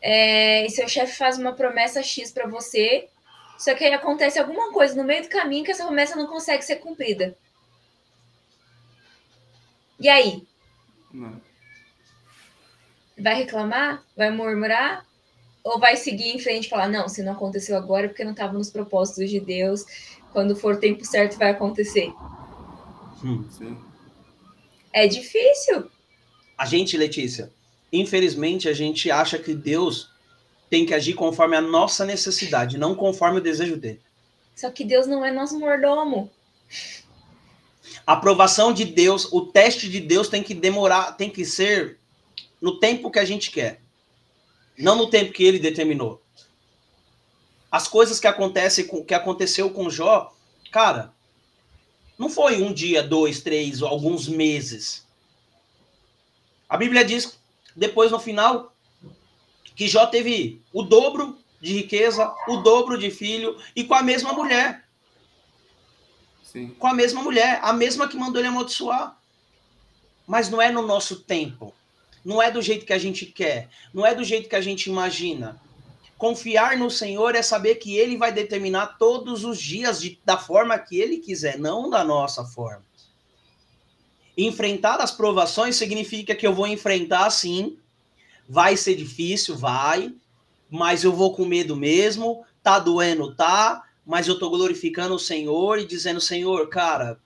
é, e seu chefe faz uma promessa X para você Só que aí acontece alguma coisa no meio do caminho que essa promessa não consegue ser cumprida. E aí? Não. Vai reclamar? Vai murmurar? Ou vai seguir em frente e falar: não, se não aconteceu agora é porque não estava nos propósitos de Deus, quando for o tempo certo vai acontecer? Hum, é difícil. A gente, Letícia, infelizmente a gente acha que Deus tem que agir conforme a nossa necessidade, não conforme o desejo dele. Só que Deus não é nosso mordomo. A aprovação de Deus, o teste de Deus tem que demorar, tem que ser no tempo que a gente quer, não no tempo que ele determinou. As coisas que acontecem com que aconteceu com Jó, cara, não foi um dia, dois, três, alguns meses. A Bíblia diz, depois no final, que Jó teve o dobro de riqueza, o dobro de filho e com a mesma mulher. Sim. Com a mesma mulher, a mesma que mandou ele amaldiçoar. Mas não é no nosso tempo. Não é do jeito que a gente quer. Não é do jeito que a gente imagina. Confiar no Senhor é saber que Ele vai determinar todos os dias de, da forma que Ele quiser, não da nossa forma. Enfrentar as provações significa que eu vou enfrentar sim, Vai ser difícil, vai, mas eu vou com medo mesmo. Tá doendo, tá, mas eu tô glorificando o Senhor e dizendo, Senhor, cara,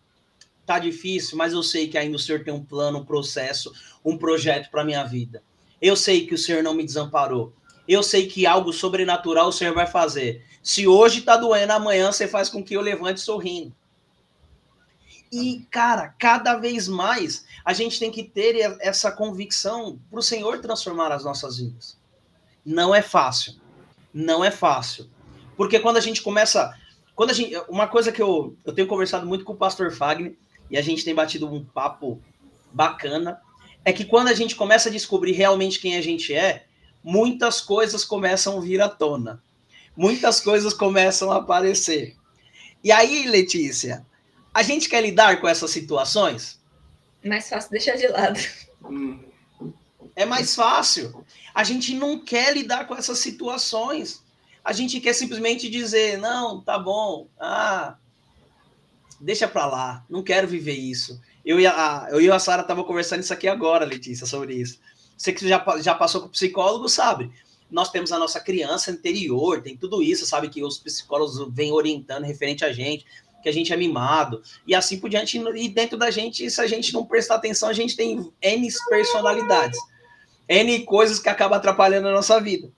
tá difícil, mas eu sei que ainda o Senhor tem um plano, um processo, um projeto para minha vida. Eu sei que o Senhor não me desamparou. Eu sei que algo sobrenatural o Senhor vai fazer. Se hoje tá doendo, amanhã você faz com que eu levante sorrindo. E, cara, cada vez mais a gente tem que ter essa convicção para o Senhor transformar as nossas vidas. Não é fácil. Não é fácil. Porque quando a gente começa. Quando a gente, uma coisa que eu, eu tenho conversado muito com o pastor Fagner, e a gente tem batido um papo bacana, é que quando a gente começa a descobrir realmente quem a gente é, muitas coisas começam a vir à tona. Muitas coisas começam a aparecer. E aí, Letícia, a gente quer lidar com essas situações? Mais fácil deixar de lado. Hum. É mais fácil. A gente não quer lidar com essas situações. A gente quer simplesmente dizer, não, tá bom, ah, deixa pra lá, não quero viver isso. Eu e a, eu e a Sara tava conversando isso aqui agora, Letícia, sobre isso. Você que já, já passou com psicólogo sabe. Nós temos a nossa criança interior, tem tudo isso, sabe? Que os psicólogos vêm orientando referente a gente que a gente é mimado, e assim por diante. E dentro da gente, se a gente não prestar atenção, a gente tem N personalidades, N coisas que acabam atrapalhando a nossa vida.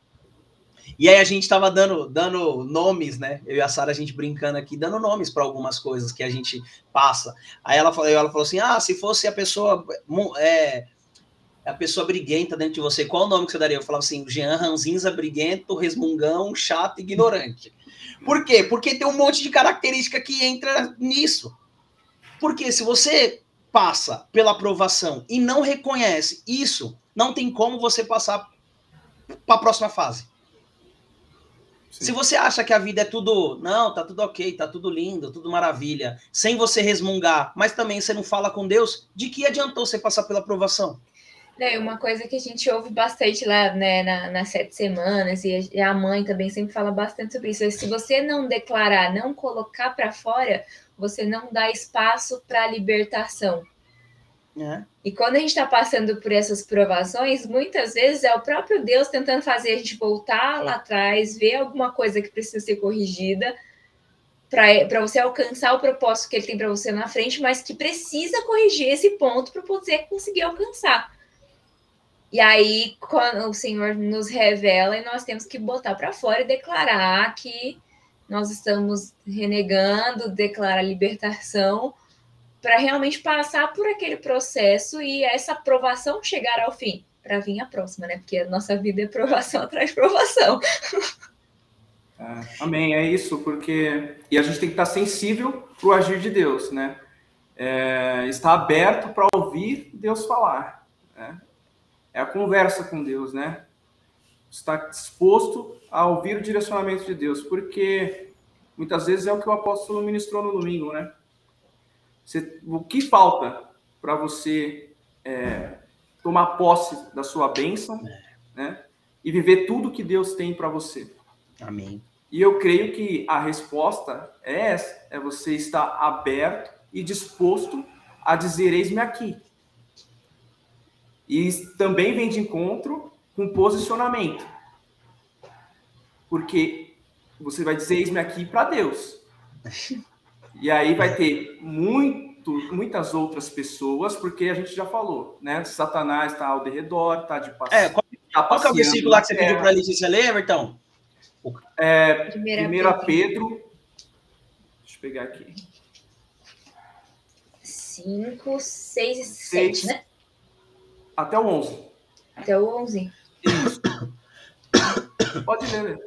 E aí a gente estava dando, dando nomes, né? Eu e a Sara, a gente brincando aqui, dando nomes para algumas coisas que a gente passa. Aí ela falou, ela falou assim: ah, se fosse a pessoa é, a pessoa briguenta dentro de você, qual o nome que você daria? Eu falava assim: Jean Ranzinza, briguento, resmungão, chato, ignorante. Por quê? Porque tem um monte de característica que entra nisso. Porque se você passa pela aprovação e não reconhece isso, não tem como você passar para a próxima fase. Sim. Se você acha que a vida é tudo, não, tá tudo ok, tá tudo lindo, tudo maravilha, sem você resmungar, mas também você não fala com Deus, de que adiantou você passar pela aprovação? É, uma coisa que a gente ouve bastante lá né, na, nas sete semanas, e a mãe também sempre fala bastante sobre isso. É se você não declarar, não colocar para fora, você não dá espaço para a libertação. É. E quando a gente está passando por essas provações, muitas vezes é o próprio Deus tentando fazer a gente voltar lá atrás, ver alguma coisa que precisa ser corrigida, para você alcançar o propósito que ele tem para você na frente, mas que precisa corrigir esse ponto para você conseguir alcançar. E aí, quando o Senhor nos revela, e nós temos que botar para fora e declarar que nós estamos renegando, declarar libertação, para realmente passar por aquele processo e essa aprovação chegar ao fim, para vir a próxima, né? Porque a nossa vida é provação atrás provação. É, amém, é isso, porque. E a gente tem que estar sensível para o agir de Deus, né? É, estar aberto para ouvir Deus falar. Né? É a conversa com Deus, né? Estar disposto a ouvir o direcionamento de Deus, porque muitas vezes é o que o apóstolo ministrou no domingo, né? Você, o que falta para você é, tomar posse da sua bênção, né? E viver tudo que Deus tem para você. Amém. E eu creio que a resposta é essa: é você estar aberto e disposto a dizer: Eis-me aqui. E também vem de encontro com posicionamento. Porque você vai dizer: Eis-me aqui para Deus. E aí vai ter muito, muitas outras pessoas, porque a gente já falou, né? Satanás está ao derredor, está de passeio. É, qual, tá qual é o versículo lá que você pediu para a Letícia ler, Everton? É, 1 Pedro. Pedro. Deixa eu pegar aqui. 5, 6 e 7, né? Até o 11. Até o 11. Isso. Pode ler,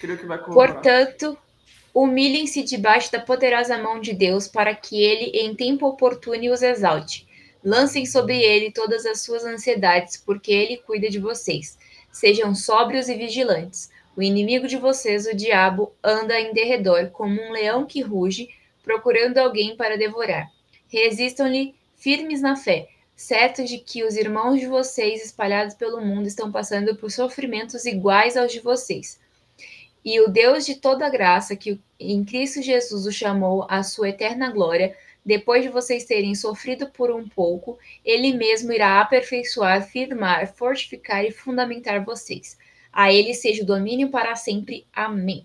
Creio que vai colaborar. Portanto, humilhem-se debaixo da poderosa mão de Deus para que ele, em tempo oportuno, os exalte. Lancem sobre ele todas as suas ansiedades, porque ele cuida de vocês. Sejam sóbrios e vigilantes. O inimigo de vocês, o diabo, anda em derredor, como um leão que ruge, procurando alguém para devorar. Resistam-lhe firmes na fé, certos de que os irmãos de vocês espalhados pelo mundo estão passando por sofrimentos iguais aos de vocês. E o Deus de toda graça, que em Cristo Jesus o chamou à sua eterna glória, depois de vocês terem sofrido por um pouco, ele mesmo irá aperfeiçoar, firmar, fortificar e fundamentar vocês. A ele seja o domínio para sempre. Amém.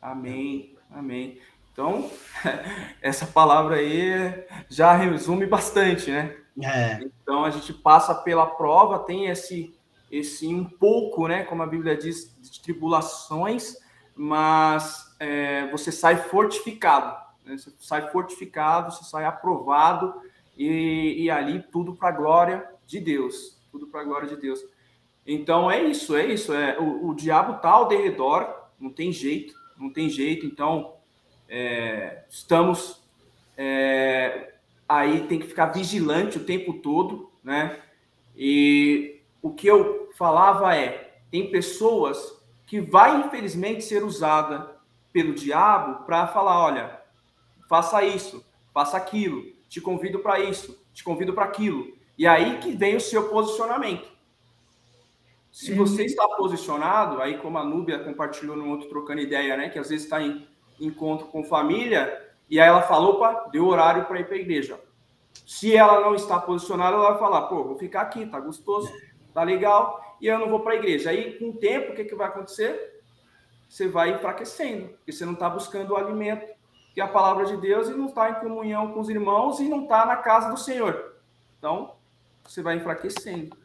Amém. Amém. Então, essa palavra aí já resume bastante, né? É. Então a gente passa pela prova, tem esse esse um pouco, né, como a Bíblia diz, de tribulações, mas é, você sai fortificado, né? você sai fortificado, você sai aprovado e, e ali tudo para a glória de Deus, tudo para a glória de Deus. Então é isso, é isso. É, o, o diabo está ao derredor, não tem jeito, não tem jeito. Então é, estamos é, aí, tem que ficar vigilante o tempo todo, né? E o que eu falava é, tem pessoas que vai infelizmente ser usada pelo diabo para falar, olha, faça isso, faça aquilo, te convido para isso, te convido para aquilo. E aí que vem o seu posicionamento. Se você está posicionado, aí como a Núbia compartilhou no outro trocando ideia, né, que às vezes está em encontro com família, e aí ela falou, opa, deu horário para ir para a igreja. Se ela não está posicionada, ela vai falar, pô, vou ficar aqui, tá gostoso, tá legal, e eu não vou para a igreja. Aí, com o tempo, o que, que vai acontecer? Você vai enfraquecendo, porque você não está buscando o alimento, que é a palavra de Deus, e não está em comunhão com os irmãos, e não está na casa do Senhor. Então, você vai enfraquecendo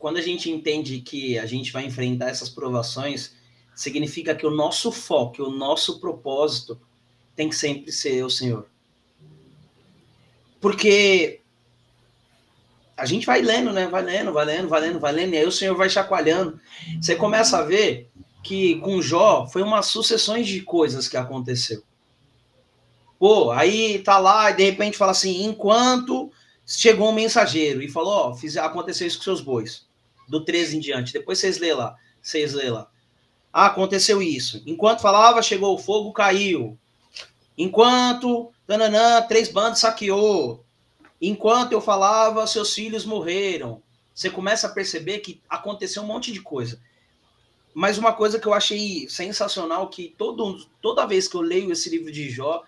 quando a gente entende que a gente vai enfrentar essas provações, significa que o nosso foco, o nosso propósito tem que sempre ser o Senhor. Porque a gente vai lendo, né? Vai lendo, vai lendo, vai lendo, vai lendo, e aí o Senhor vai chacoalhando. Você começa a ver que com Jó foi uma sucessões de coisas que aconteceu. Pô, aí tá lá e de repente fala assim: enquanto chegou um mensageiro e falou: Ó, aconteceu isso com seus bois do 13 em diante. Depois vocês lê lá. Vocês lê lá. Ah, aconteceu isso. Enquanto falava, chegou o fogo, caiu. Enquanto, tananã, três bandas saqueou. Enquanto eu falava, seus filhos morreram. Você começa a perceber que aconteceu um monte de coisa. Mas uma coisa que eu achei sensacional, que todo, toda vez que eu leio esse livro de Jó,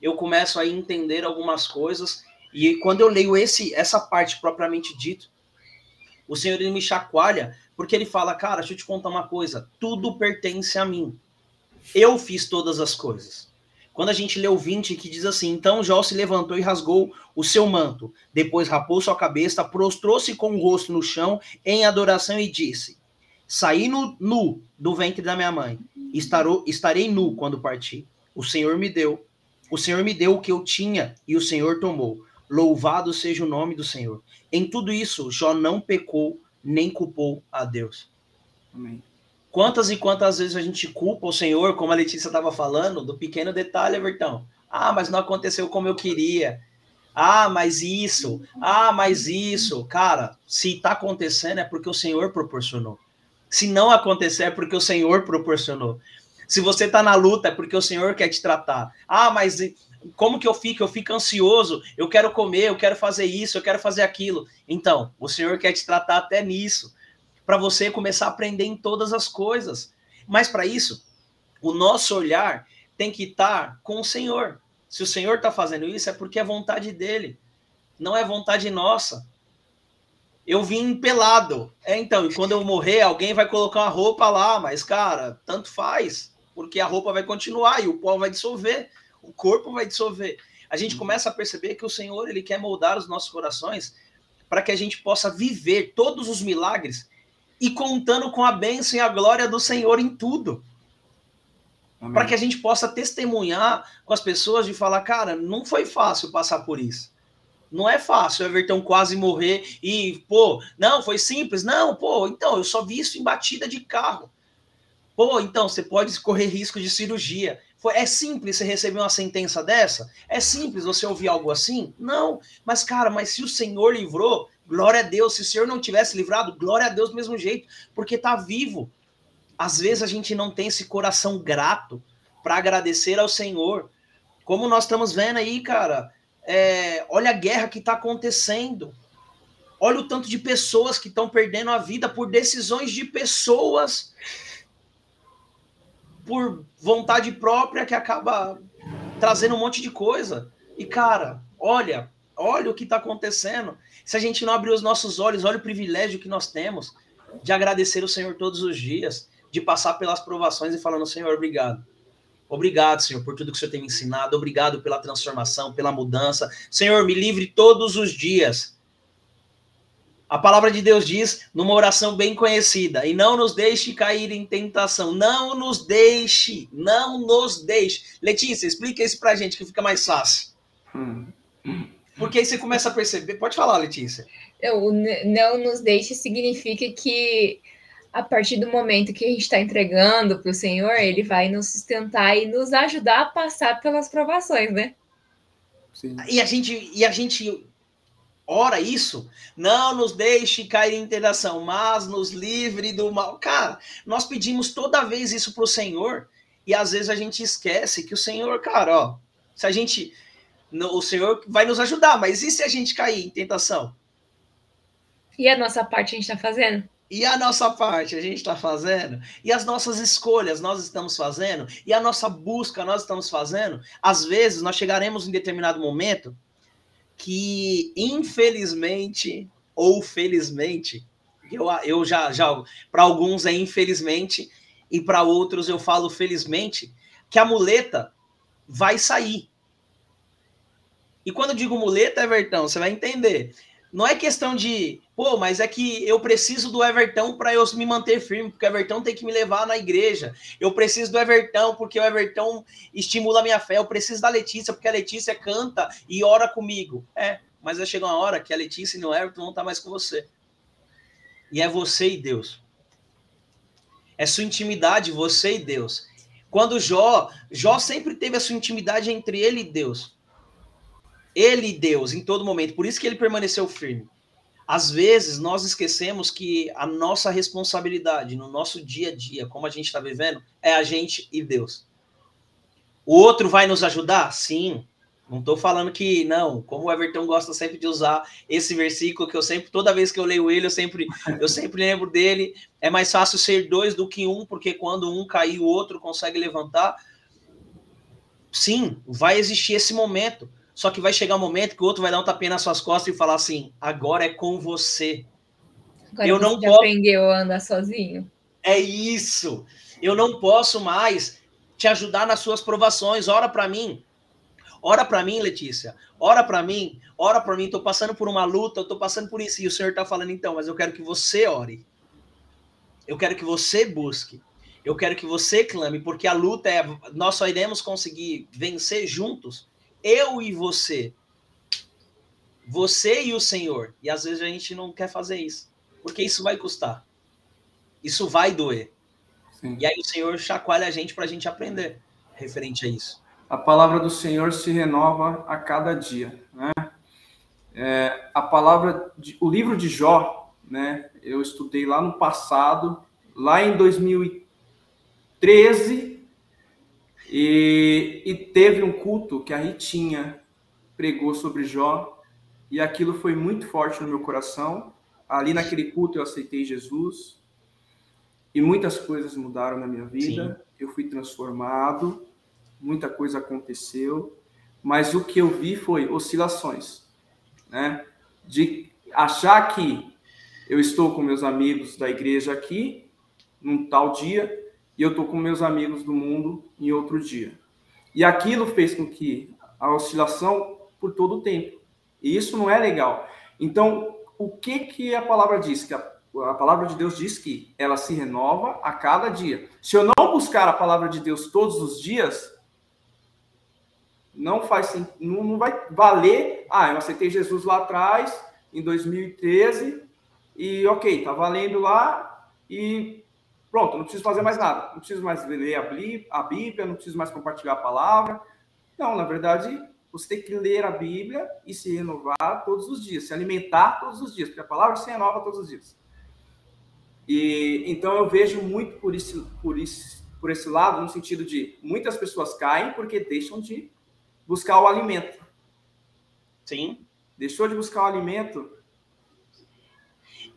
eu começo a entender algumas coisas. E quando eu leio esse, essa parte propriamente dito, o Senhor ele me chacoalha porque ele fala, cara, deixa eu te contar uma coisa, tudo pertence a mim. Eu fiz todas as coisas. Quando a gente lê o 20 que diz assim, então Jó se levantou e rasgou o seu manto, depois rapou sua cabeça, prostrou-se com o rosto no chão em adoração e disse: Saí no, nu do ventre da minha mãe, estarou, estarei nu quando partir. O Senhor me deu, o Senhor me deu o que eu tinha e o Senhor tomou. Louvado seja o nome do Senhor. Em tudo isso, Jó não pecou nem culpou a Deus. Amém. Quantas e quantas vezes a gente culpa o Senhor, como a Letícia estava falando, do pequeno detalhe, Evertão? Ah, mas não aconteceu como eu queria. Ah, mas isso. Ah, mas isso. Cara, se está acontecendo é porque o Senhor proporcionou. Se não acontecer é porque o Senhor proporcionou. Se você está na luta é porque o Senhor quer te tratar. Ah, mas como que eu fico? Eu fico ansioso, eu quero comer, eu quero fazer isso, eu quero fazer aquilo. Então, o Senhor quer te tratar até nisso, para você começar a aprender em todas as coisas. Mas para isso, o nosso olhar tem que estar com o Senhor. Se o Senhor está fazendo isso, é porque é vontade dele, não é vontade nossa. Eu vim pelado. É, então, e quando eu morrer, alguém vai colocar uma roupa lá, mas, cara, tanto faz, porque a roupa vai continuar e o pó vai dissolver, o corpo vai dissolver. A gente começa a perceber que o Senhor, ele quer moldar os nossos corações para que a gente possa viver todos os milagres e contando com a bênção e a glória do Senhor em tudo para que a gente possa testemunhar com as pessoas de falar, cara, não foi fácil passar por isso. Não é fácil o Everton quase morrer e, pô, não, foi simples. Não, pô, então, eu só vi isso em batida de carro. Pô, então, você pode correr risco de cirurgia. Foi, é simples você receber uma sentença dessa? É simples você ouvir algo assim? Não. Mas, cara, mas se o Senhor livrou, glória a Deus. Se o Senhor não tivesse livrado, glória a Deus do mesmo jeito, porque tá vivo às vezes a gente não tem esse coração grato para agradecer ao Senhor. Como nós estamos vendo aí, cara, é, olha a guerra que está acontecendo. Olha o tanto de pessoas que estão perdendo a vida por decisões de pessoas, por vontade própria que acaba trazendo um monte de coisa. E, cara, olha, olha o que está acontecendo. Se a gente não abrir os nossos olhos, olha o privilégio que nós temos de agradecer o Senhor todos os dias de passar pelas provações e falando, Senhor, obrigado. Obrigado, Senhor, por tudo que o Senhor tem me ensinado. Obrigado pela transformação, pela mudança. Senhor, me livre todos os dias. A palavra de Deus diz, numa oração bem conhecida, e não nos deixe cair em tentação. Não nos deixe, não nos deixe. Letícia, explica isso pra gente que fica mais fácil. Hum. Porque aí você começa a perceber. Pode falar, Letícia. Não, não nos deixe significa que a partir do momento que a gente está entregando para o Senhor, Ele vai nos sustentar e nos ajudar a passar pelas provações, né? Sim. E a gente e a gente ora isso, não nos deixe cair em tentação, mas nos livre do mal. Cara, nós pedimos toda vez isso para o Senhor e às vezes a gente esquece que o Senhor, cara, ó, se a gente o Senhor vai nos ajudar, mas e se a gente cair em tentação? E a nossa parte a gente está fazendo? E a nossa parte a gente está fazendo? E as nossas escolhas nós estamos fazendo? E a nossa busca nós estamos fazendo? Às vezes nós chegaremos em determinado momento que, infelizmente ou felizmente, eu, eu já, já para alguns é infelizmente e para outros eu falo felizmente, que a muleta vai sair. E quando digo muleta, Evertão, você vai entender. Não é questão de, pô, mas é que eu preciso do Everton para eu me manter firme, porque o Everton tem que me levar na igreja. Eu preciso do Everton porque o Everton estimula a minha fé. Eu preciso da Letícia porque a Letícia canta e ora comigo. É, mas vai chegar uma hora que a Letícia e o Everton vão estar mais com você. E é você e Deus. É sua intimidade, você e Deus. Quando Jó, Jó sempre teve a sua intimidade entre ele e Deus. Ele e Deus em todo momento. Por isso que ele permaneceu firme. Às vezes nós esquecemos que a nossa responsabilidade no nosso dia a dia, como a gente está vivendo, é a gente e Deus. O outro vai nos ajudar? Sim. Não estou falando que não, como o Everton gosta sempre de usar esse versículo que eu sempre, toda vez que eu leio ele, eu sempre, eu sempre lembro dele. É mais fácil ser dois do que um, porque quando um cair, o outro consegue levantar. Sim, vai existir esse momento. Só que vai chegar um momento que o outro vai dar um tapinha nas suas costas e falar assim: agora é com você. Agora eu não posso... aprendeu a andar sozinho. É isso. Eu não posso mais te ajudar nas suas provações. Ora para mim. Ora para mim, Letícia. Ora para mim. Ora para mim. Tô passando por uma luta, eu tô passando por isso. E o Senhor tá falando então, mas eu quero que você ore. Eu quero que você busque. Eu quero que você clame, porque a luta é nós só iremos conseguir vencer juntos eu e você. Você e o Senhor. E às vezes a gente não quer fazer isso. Porque isso vai custar. Isso vai doer. Sim. E aí o Senhor chacoalha a gente para a gente aprender referente a isso. A palavra do Senhor se renova a cada dia. Né? É, a palavra, de, o livro de Jó, né? Eu estudei lá no passado, lá em 2013, e, e teve um culto que a Ritinha pregou sobre Jó, e aquilo foi muito forte no meu coração. Ali naquele culto eu aceitei Jesus. E muitas coisas mudaram na minha vida. Sim. Eu fui transformado, muita coisa aconteceu, mas o que eu vi foi oscilações, né? De achar que eu estou com meus amigos da igreja aqui num tal dia e eu estou com meus amigos do mundo em outro dia. E aquilo fez com que a oscilação por todo o tempo. E isso não é legal. Então, o que que a palavra diz? Que a, a palavra de Deus diz que ela se renova a cada dia. Se eu não buscar a palavra de Deus todos os dias, não faz não, não vai valer. Ah, eu aceitei Jesus lá atrás, em 2013, e ok, tá valendo lá, e pronto, não preciso fazer mais nada. Não preciso mais ler a Bíblia, não preciso mais compartilhar a palavra. Não, na verdade, você tem que ler a Bíblia e se renovar todos os dias, se alimentar todos os dias, porque a palavra se renova todos os dias. E então eu vejo muito por esse, por esse, por esse lado, no sentido de muitas pessoas caem porque deixam de buscar o alimento. Sim. Deixou de buscar o alimento.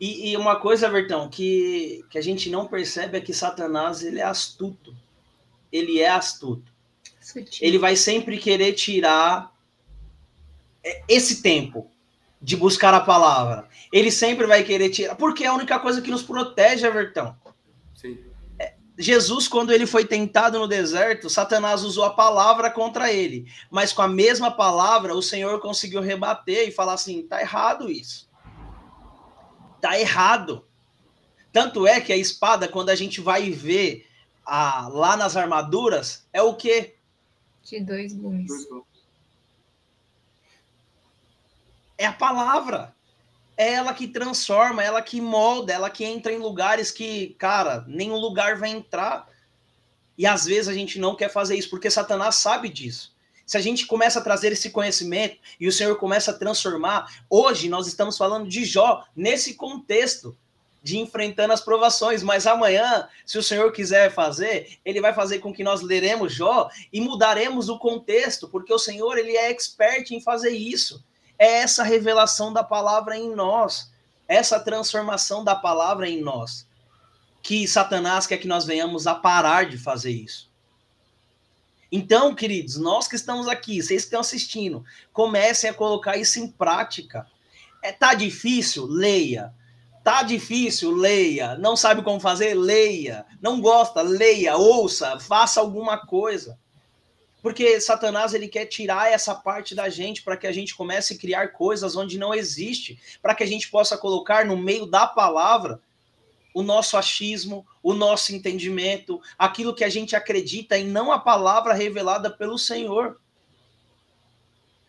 E, e uma coisa, Bertão, que, que a gente não percebe é que Satanás ele é astuto. Ele é astuto. Sutil. Ele vai sempre querer tirar esse tempo de buscar a palavra. Ele sempre vai querer tirar, porque é a única coisa que nos protege, Evertão. Sim. É, Jesus, quando ele foi tentado no deserto, Satanás usou a palavra contra ele, mas com a mesma palavra o Senhor conseguiu rebater e falar assim: tá errado isso. Tá errado. Tanto é que a espada, quando a gente vai ver a, lá nas armaduras, é o quê? De dois gumes. É a palavra. É ela que transforma, ela que molda, ela que entra em lugares que, cara, nenhum lugar vai entrar. E às vezes a gente não quer fazer isso, porque Satanás sabe disso. Se a gente começa a trazer esse conhecimento e o Senhor começa a transformar, hoje nós estamos falando de Jó nesse contexto de enfrentando as provações, mas amanhã, se o Senhor quiser fazer, ele vai fazer com que nós leremos Jó e mudaremos o contexto, porque o Senhor ele é expert em fazer isso. É essa revelação da palavra em nós, essa transformação da palavra em nós, que Satanás quer que nós venhamos a parar de fazer isso. Então, queridos, nós que estamos aqui, vocês que estão assistindo, comecem a colocar isso em prática. É, tá difícil? Leia. Tá difícil? Leia. Não sabe como fazer? Leia. Não gosta? Leia, ouça, faça alguma coisa. Porque Satanás ele quer tirar essa parte da gente para que a gente comece a criar coisas onde não existe, para que a gente possa colocar no meio da palavra o nosso achismo, o nosso entendimento, aquilo que a gente acredita e não a palavra revelada pelo Senhor.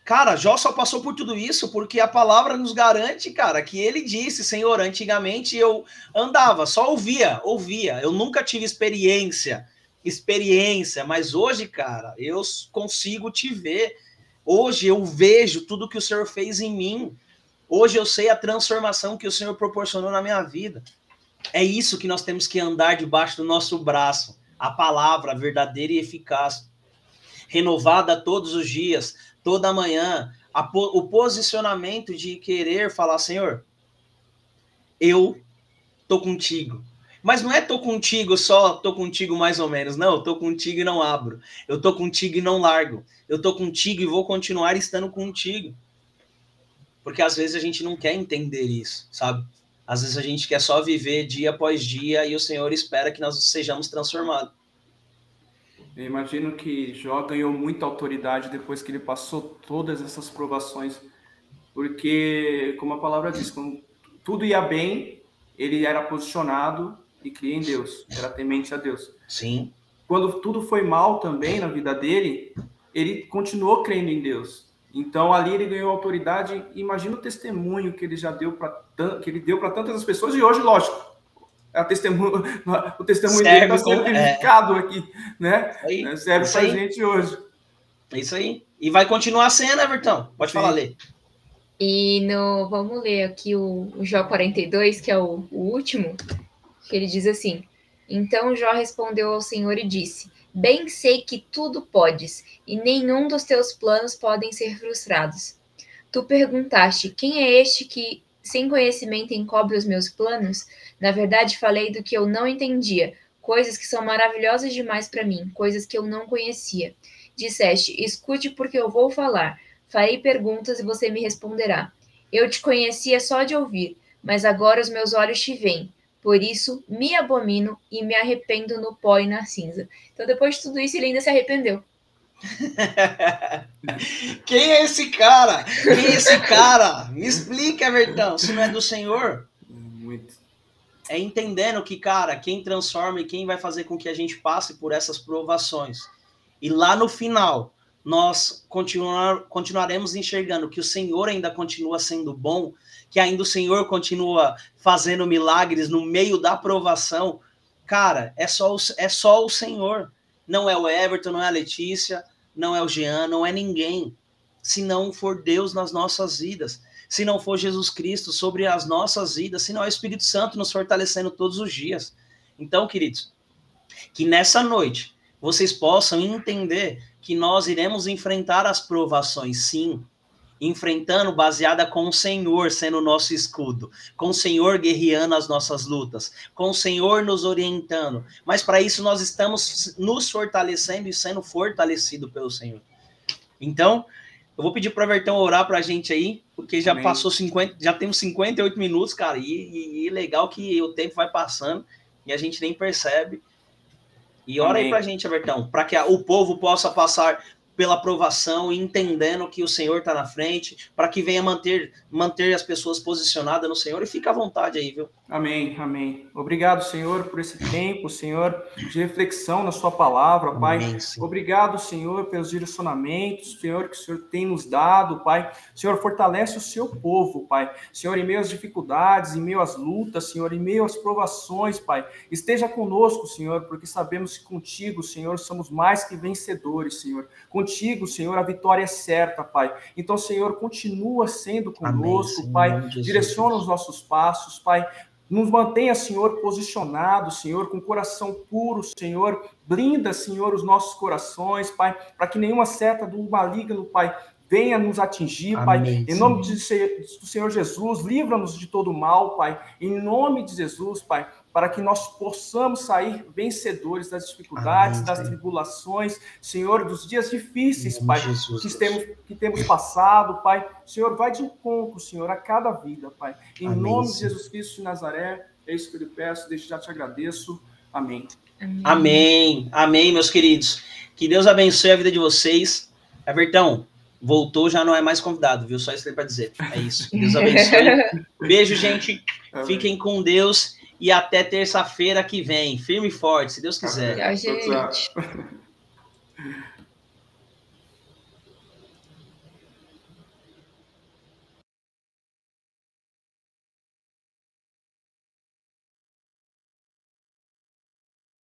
Cara, Jó só passou por tudo isso porque a palavra nos garante, cara, que ele disse, Senhor, antigamente eu andava, só ouvia, ouvia, eu nunca tive experiência experiência, mas hoje, cara, eu consigo te ver. Hoje eu vejo tudo que o Senhor fez em mim. Hoje eu sei a transformação que o Senhor proporcionou na minha vida. É isso que nós temos que andar debaixo do nosso braço. A palavra verdadeira e eficaz, renovada todos os dias, toda manhã. o posicionamento de querer falar, Senhor, eu tô contigo. Mas não é tô contigo só, tô contigo mais ou menos. Não, tô contigo e não abro. Eu tô contigo e não largo. Eu tô contigo e vou continuar estando contigo. Porque às vezes a gente não quer entender isso, sabe? Às vezes a gente quer só viver dia após dia e o Senhor espera que nós sejamos transformados. Eu imagino que Jó ganhou muita autoridade depois que ele passou todas essas provações, porque, como a palavra diz, quando tudo ia bem, ele era posicionado e cria em Deus, era temente a Deus. Sim. Quando tudo foi mal também na vida dele, ele continuou crendo em Deus. Então ali ele ganhou autoridade. Imagina o testemunho que ele já deu para que ele deu para tantas pessoas e hoje, lógico, é testemunho, o testemunho Serve dele está sendo é. verificado é... aqui, né? Aí, é, Serve para a gente hoje. É isso aí. E vai continuar sendo, Everton. Pode Sim. falar, Lê. E no, vamos ler aqui o, o Jó 42, que é o, o último que ele diz assim: Então Jó respondeu ao Senhor e disse: Bem sei que tudo podes, e nenhum dos teus planos podem ser frustrados. Tu perguntaste: Quem é este que sem conhecimento encobre os meus planos? Na verdade, falei do que eu não entendia, coisas que são maravilhosas demais para mim, coisas que eu não conhecia. Disseste: Escute, porque eu vou falar. Farei perguntas e você me responderá. Eu te conhecia só de ouvir, mas agora os meus olhos te veem. Por isso, me abomino e me arrependo no pó e na cinza. Então, depois de tudo isso, ele ainda se arrependeu. Quem é esse cara? Quem é esse cara? Me explica, Evertão. Se não é do Senhor. Muito. É entendendo que, cara, quem transforma e quem vai fazer com que a gente passe por essas provações. E lá no final, nós continuar, continuaremos enxergando que o Senhor ainda continua sendo bom, que ainda o Senhor continua fazendo milagres no meio da provação. Cara, é só o, é só o Senhor. Não é o Everton, não é a Letícia, não é o Jean, não é ninguém. Se não for Deus nas nossas vidas, se não for Jesus Cristo sobre as nossas vidas, se não é o Espírito Santo nos fortalecendo todos os dias. Então, queridos, que nessa noite vocês possam entender que nós iremos enfrentar as provações, sim, enfrentando baseada com o Senhor sendo o nosso escudo, com o Senhor guerreando as nossas lutas, com o Senhor nos orientando. Mas para isso nós estamos nos fortalecendo e sendo fortalecido pelo Senhor. Então, eu vou pedir para o Vertão orar para a gente aí, porque já Amém. passou 50, já temos 58 minutos, cara, e, e, e legal que o tempo vai passando e a gente nem percebe. E ora Amém. aí para a gente, Vertão, para que o povo possa passar pela aprovação, entendendo que o Senhor está na frente, para que venha manter, manter as pessoas posicionadas no Senhor e fica à vontade aí, viu? Amém, amém. Obrigado, Senhor, por esse tempo, Senhor, de reflexão na Sua palavra, Pai. Amém, Obrigado, Senhor, pelos direcionamentos, Senhor, que o Senhor tem nos dado, Pai. Senhor, fortalece o seu povo, Pai. Senhor, em meio às dificuldades, em meio às lutas, Senhor, em meio às provações, Pai. Esteja conosco, Senhor, porque sabemos que contigo, Senhor, somos mais que vencedores, Senhor. Contigo, Senhor, a vitória é certa, Pai. Então, Senhor, continua sendo conosco, Amém, Pai. Direciona os nossos passos, Pai. Nos mantenha, Senhor, posicionados, Senhor, com coração puro, Senhor. Blinda, Senhor, os nossos corações, Pai, para que nenhuma seta do maligno, Pai, venha nos atingir, Amém, Pai. Em nome de, do Senhor Jesus, livra-nos de todo mal, Pai. Em nome de Jesus, Pai para que nós possamos sair vencedores das dificuldades, Amém, das tribulações, Senhor, dos dias difíceis, Pai, Jesus, que, temos, que temos passado, Pai. Senhor, vai de encontro, Senhor, a cada vida, Pai. Em Amém, nome de Jesus Cristo de Nazaré, é isso que eu lhe peço, desde já te agradeço. Amém. Amém. Amém, meus queridos. Que Deus abençoe a vida de vocês. Evertão, voltou, já não é mais convidado, viu? Só isso para dizer. É isso. Deus abençoe. Beijo, gente. Fiquem com Deus e até terça-feira que vem. Firme e forte, se Deus quiser. Tchau, gente.